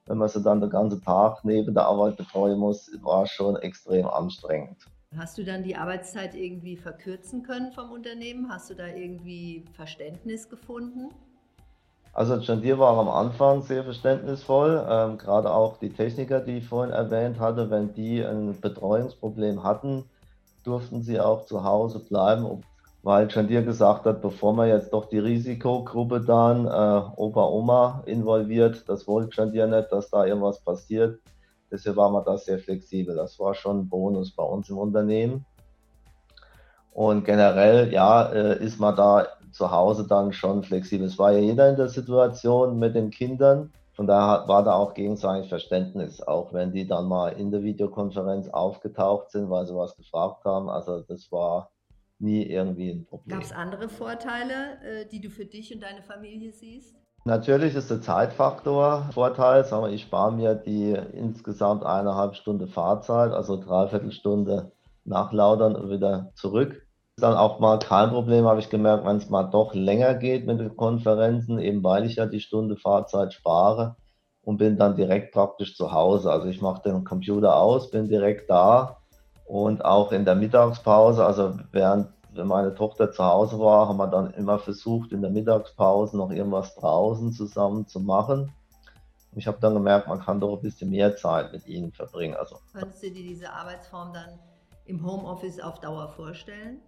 wenn man sie dann den ganzen Tag neben der Arbeit betreuen muss, war schon extrem anstrengend. Hast du dann die Arbeitszeit irgendwie verkürzen können vom Unternehmen? Hast du da irgendwie Verständnis gefunden? Also John Deere war am Anfang sehr verständnisvoll, ähm, gerade auch die Techniker, die ich vorhin erwähnt hatte, wenn die ein Betreuungsproblem hatten, durften sie auch zu Hause bleiben, weil schon dir gesagt hat, bevor man jetzt doch die Risikogruppe dann äh, Opa, Oma involviert, das wollte schon dir nicht, dass da irgendwas passiert. Deshalb war man da sehr flexibel. Das war schon ein Bonus bei uns im Unternehmen. Und generell, ja, äh, ist man da zu Hause dann schon flexibel. Es war ja jeder in der Situation mit den Kindern. Von daher war da auch gegenseitig Verständnis, auch wenn die dann mal in der Videokonferenz aufgetaucht sind, weil sie was gefragt haben. Also das war nie irgendwie ein Problem. Gab es andere Vorteile, äh, die du für dich und deine Familie siehst? Natürlich ist der Zeitfaktor Vorteil. Sagen wir, ich spare mir die insgesamt eineinhalb Stunde Fahrzeit, also dreiviertel Stunde nachlaudern und wieder zurück. Ist dann auch mal kein Problem, habe ich gemerkt, wenn es mal doch länger geht mit den Konferenzen, eben weil ich ja die Stunde Fahrzeit spare und bin dann direkt praktisch zu Hause. Also ich mache den Computer aus, bin direkt da und auch in der Mittagspause, also während meine Tochter zu Hause war, haben wir dann immer versucht, in der Mittagspause noch irgendwas draußen zusammen zu machen. Ich habe dann gemerkt, man kann doch ein bisschen mehr Zeit mit ihnen verbringen. Also, Könntest du dir diese Arbeitsform dann im Homeoffice auf Dauer vorstellen?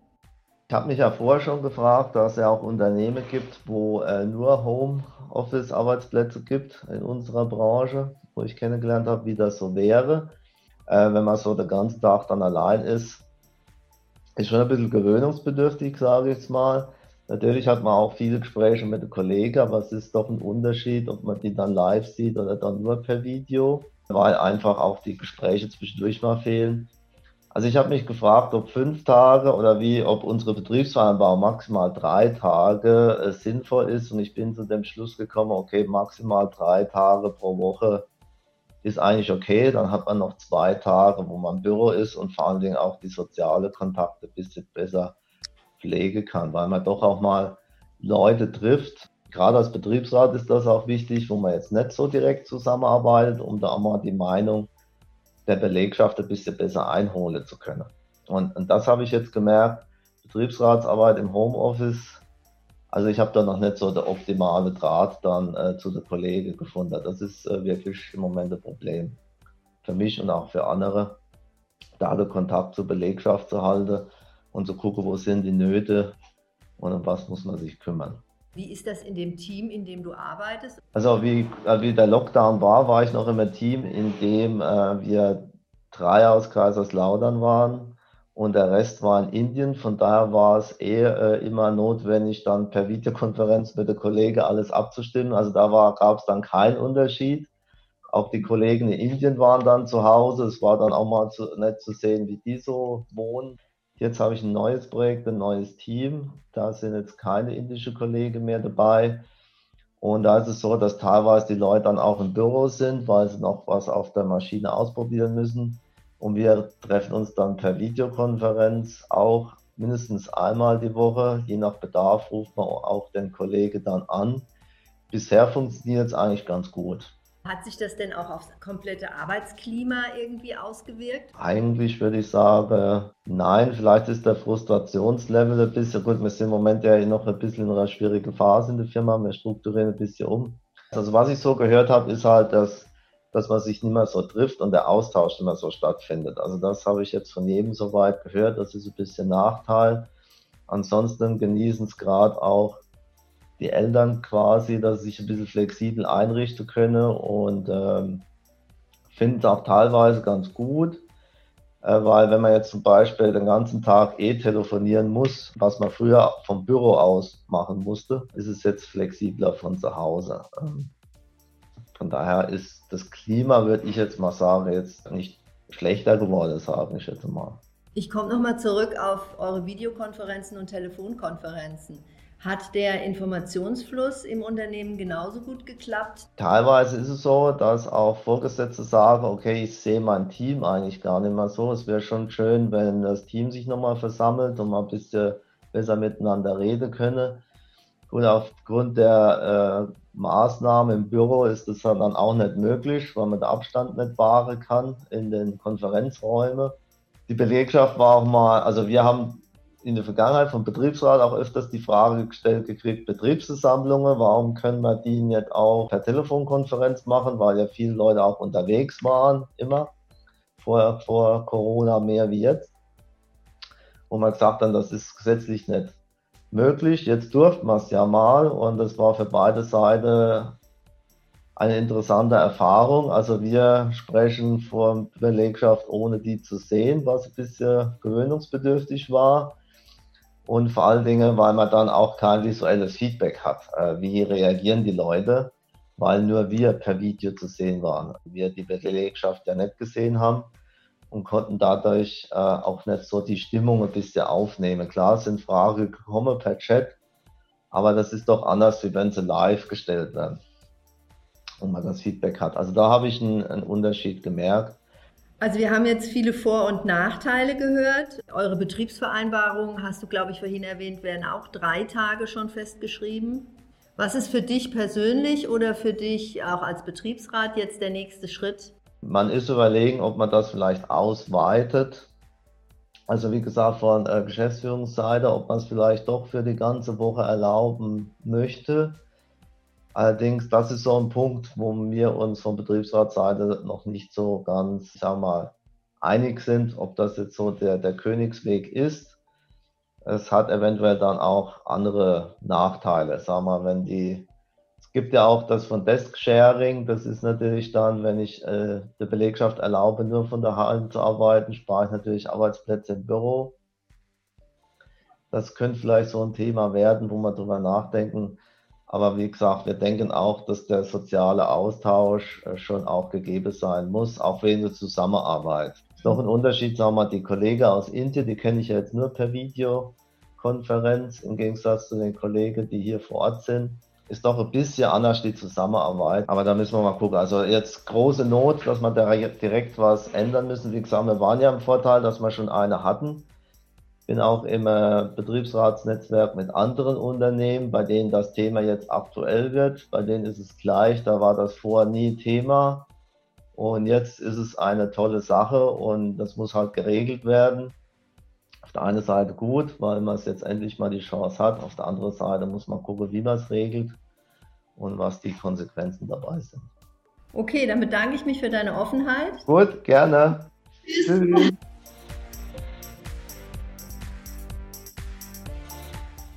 Ich habe mich ja vorher schon gefragt, dass es ja auch Unternehmen gibt, wo äh, nur Homeoffice-Arbeitsplätze gibt in unserer Branche, wo ich kennengelernt habe, wie das so wäre äh, wenn man so den ganzen Tag dann allein ist. Ist schon ein bisschen gewöhnungsbedürftig, sage ich jetzt mal. Natürlich hat man auch viele Gespräche mit den Kollegen, aber es ist doch ein Unterschied, ob man die dann live sieht oder dann nur per Video, weil einfach auch die Gespräche zwischendurch mal fehlen. Also ich habe mich gefragt, ob fünf Tage oder wie, ob unsere Betriebsvereinbarung maximal drei Tage äh, sinnvoll ist. Und ich bin zu dem Schluss gekommen, okay, maximal drei Tage pro Woche ist eigentlich okay. Dann hat man noch zwei Tage, wo man im Büro ist und vor allen Dingen auch die soziale Kontakte ein bisschen besser pflegen kann, weil man doch auch mal Leute trifft. Gerade als Betriebsrat ist das auch wichtig, wo man jetzt nicht so direkt zusammenarbeitet, um da auch mal die Meinung der Belegschaft ein bisschen besser einholen zu können. Und, und das habe ich jetzt gemerkt. Betriebsratsarbeit im Homeoffice also ich habe da noch nicht so der optimale Draht dann äh, zu den Kollegen gefunden. Das ist äh, wirklich im Moment ein Problem für mich und auch für andere, da den Kontakt zur Belegschaft zu halten und zu gucken, wo sind die Nöte und um was muss man sich kümmern. Wie ist das in dem Team, in dem du arbeitest? Also wie, äh, wie der Lockdown war, war ich noch im Team, in dem äh, wir drei aus Kaiserslautern waren und der Rest war in Indien. Von daher war es eher äh, immer notwendig, dann per Videokonferenz mit der Kollege alles abzustimmen. Also da gab es dann keinen Unterschied. Auch die Kollegen in Indien waren dann zu Hause. Es war dann auch mal zu, nett zu sehen, wie die so wohnen. Jetzt habe ich ein neues Projekt, ein neues Team. Da sind jetzt keine indische Kollegen mehr dabei. Und da ist es so, dass teilweise die Leute dann auch im Büro sind, weil sie noch was auf der Maschine ausprobieren müssen. Und wir treffen uns dann per Videokonferenz auch mindestens einmal die Woche. Je nach Bedarf ruft man auch den Kollegen dann an. Bisher funktioniert es eigentlich ganz gut. Hat sich das denn auch aufs komplette Arbeitsklima irgendwie ausgewirkt? Eigentlich würde ich sagen, nein. Vielleicht ist der Frustrationslevel ein bisschen gut. Wir sind im Moment ja noch ein bisschen in einer schwierigen Phase in der Firma. Wir strukturieren ein bisschen um. Also was ich so gehört habe, ist halt, dass dass man sich nicht mehr so trifft und der Austausch nicht mehr so stattfindet. Also das habe ich jetzt von jedem soweit gehört, das ist ein bisschen Nachteil. Ansonsten genießen es gerade auch die Eltern quasi, dass sie sich ein bisschen flexibel einrichten können und ähm, finden es auch teilweise ganz gut, äh, weil wenn man jetzt zum Beispiel den ganzen Tag eh telefonieren muss, was man früher vom Büro aus machen musste, ist es jetzt flexibler von zu Hause. Ähm, von daher ist das Klima, würde ich jetzt mal sagen, jetzt nicht schlechter geworden, sage ich jetzt mal. Ich komme nochmal zurück auf eure Videokonferenzen und Telefonkonferenzen. Hat der Informationsfluss im Unternehmen genauso gut geklappt? Teilweise ist es so, dass auch Vorgesetzte sagen, okay, ich sehe mein Team eigentlich gar nicht mehr so. Es wäre schon schön, wenn das Team sich nochmal versammelt und mal ein bisschen besser miteinander reden könne. Gut, aufgrund der äh, Maßnahmen im Büro ist das dann auch nicht möglich, weil man den Abstand nicht wahren kann in den Konferenzräumen. Die Belegschaft war auch mal, also wir haben in der Vergangenheit vom Betriebsrat auch öfters die Frage gestellt gekriegt, Betriebsversammlungen, warum können wir die nicht auch per Telefonkonferenz machen, weil ja viele Leute auch unterwegs waren, immer, vor, vor Corona mehr wie jetzt. Wo man gesagt hat, das ist gesetzlich nicht möglich. Jetzt durften wir es ja mal und das war für beide Seiten eine interessante Erfahrung. Also wir sprechen vor Belegschaft, ohne die zu sehen, was ein bisschen gewöhnungsbedürftig war. Und vor allen Dingen, weil man dann auch kein visuelles Feedback hat. Äh, wie reagieren die Leute? Weil nur wir per Video zu sehen waren. Wir die Belegschaft ja nicht gesehen haben und konnten dadurch äh, auch nicht so die Stimmung ein bisschen aufnehmen. Klar sind Fragen gekommen per Chat, aber das ist doch anders, wie wenn sie live gestellt werden und man das Feedback hat. Also da habe ich einen, einen Unterschied gemerkt. Also wir haben jetzt viele Vor- und Nachteile gehört. Eure Betriebsvereinbarungen, hast du, glaube ich, vorhin erwähnt, werden auch drei Tage schon festgeschrieben. Was ist für dich persönlich oder für dich auch als Betriebsrat jetzt der nächste Schritt? Man ist überlegen, ob man das vielleicht ausweitet. Also wie gesagt, von äh, Geschäftsführungsseite, ob man es vielleicht doch für die ganze Woche erlauben möchte. Allerdings, das ist so ein Punkt, wo wir uns von Betriebsratsseite noch nicht so ganz, ich sag mal, einig sind, ob das jetzt so der, der Königsweg ist. Es hat eventuell dann auch andere Nachteile. Sag mal, wenn die, gibt ja auch das von Desk Sharing, das ist natürlich dann, wenn ich äh, der Belegschaft erlaube, nur von daheim zu arbeiten, spare ich natürlich Arbeitsplätze im Büro. Das könnte vielleicht so ein Thema werden, wo man drüber nachdenken, aber wie gesagt, wir denken auch, dass der soziale Austausch äh, schon auch gegeben sein muss, auch wegen der Zusammenarbeit. Ist noch ein Unterschied, sagen wir mal, die Kollegen aus Indien, die kenne ich ja jetzt nur per Videokonferenz, im Gegensatz zu den Kollegen, die hier vor Ort sind. Ist doch ein bisschen anders die Zusammenarbeit, aber da müssen wir mal gucken. Also jetzt große Not, dass wir direkt was ändern müssen. Wie gesagt, wir waren ja im Vorteil, dass wir schon eine hatten bin auch im äh, Betriebsratsnetzwerk mit anderen Unternehmen, bei denen das Thema jetzt aktuell wird. Bei denen ist es gleich, da war das vorher nie Thema. Und jetzt ist es eine tolle Sache und das muss halt geregelt werden. Auf der einen Seite gut, weil man es jetzt endlich mal die Chance hat. Auf der anderen Seite muss man gucken, wie man es regelt und was die Konsequenzen dabei sind. Okay, dann bedanke ich mich für deine Offenheit. Gut, gerne. Tschüss. Tschüss.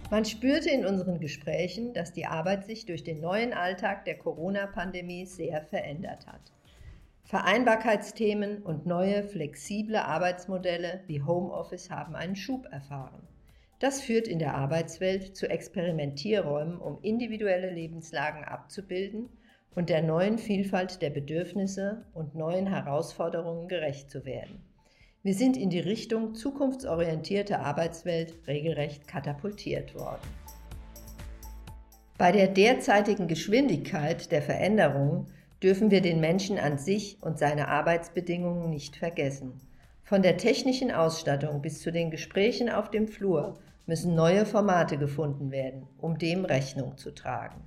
Man spürte in unseren Gesprächen, dass die Arbeit sich durch den neuen Alltag der Corona-Pandemie sehr verändert hat. Vereinbarkeitsthemen und neue, flexible Arbeitsmodelle wie Homeoffice haben einen Schub erfahren. Das führt in der Arbeitswelt zu Experimentierräumen, um individuelle Lebenslagen abzubilden und der neuen Vielfalt der Bedürfnisse und neuen Herausforderungen gerecht zu werden. Wir sind in die Richtung zukunftsorientierte Arbeitswelt regelrecht katapultiert worden. Bei der derzeitigen Geschwindigkeit der Veränderungen dürfen wir den Menschen an sich und seine Arbeitsbedingungen nicht vergessen. Von der technischen Ausstattung bis zu den Gesprächen auf dem Flur müssen neue Formate gefunden werden, um dem Rechnung zu tragen.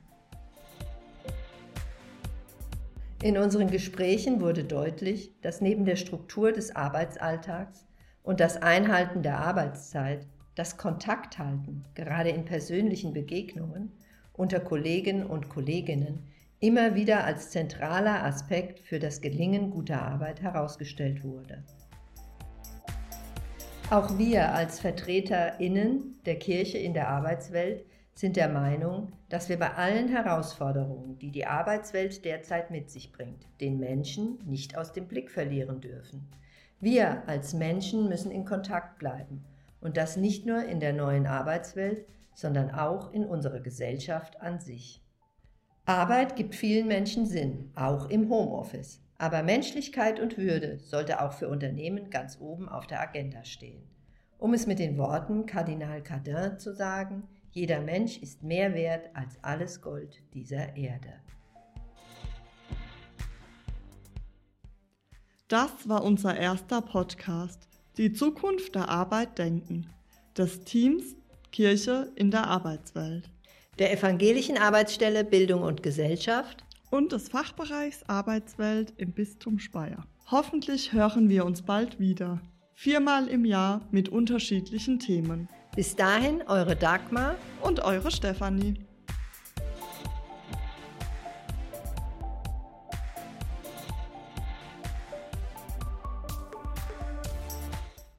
In unseren Gesprächen wurde deutlich, dass neben der Struktur des Arbeitsalltags und das Einhalten der Arbeitszeit das Kontakthalten, gerade in persönlichen Begegnungen, unter Kollegen und Kolleginnen immer wieder als zentraler Aspekt für das Gelingen guter Arbeit herausgestellt wurde. Auch wir als VertreterInnen der Kirche in der Arbeitswelt sind der Meinung, dass wir bei allen Herausforderungen, die die Arbeitswelt derzeit mit sich bringt, den Menschen nicht aus dem Blick verlieren dürfen. Wir als Menschen müssen in Kontakt bleiben und das nicht nur in der neuen Arbeitswelt, sondern auch in unserer Gesellschaft an sich. Arbeit gibt vielen Menschen Sinn, auch im Homeoffice. Aber Menschlichkeit und Würde sollte auch für Unternehmen ganz oben auf der Agenda stehen. Um es mit den Worten Kardinal Cardin zu sagen, jeder Mensch ist mehr wert als alles Gold dieser Erde. Das war unser erster Podcast. Die Zukunft der Arbeit denken. Des Teams Kirche in der Arbeitswelt. Der evangelischen Arbeitsstelle Bildung und Gesellschaft und des Fachbereichs Arbeitswelt im Bistum Speyer. Hoffentlich hören wir uns bald wieder. Viermal im Jahr mit unterschiedlichen Themen. Bis dahin, eure Dagmar und eure Stefanie.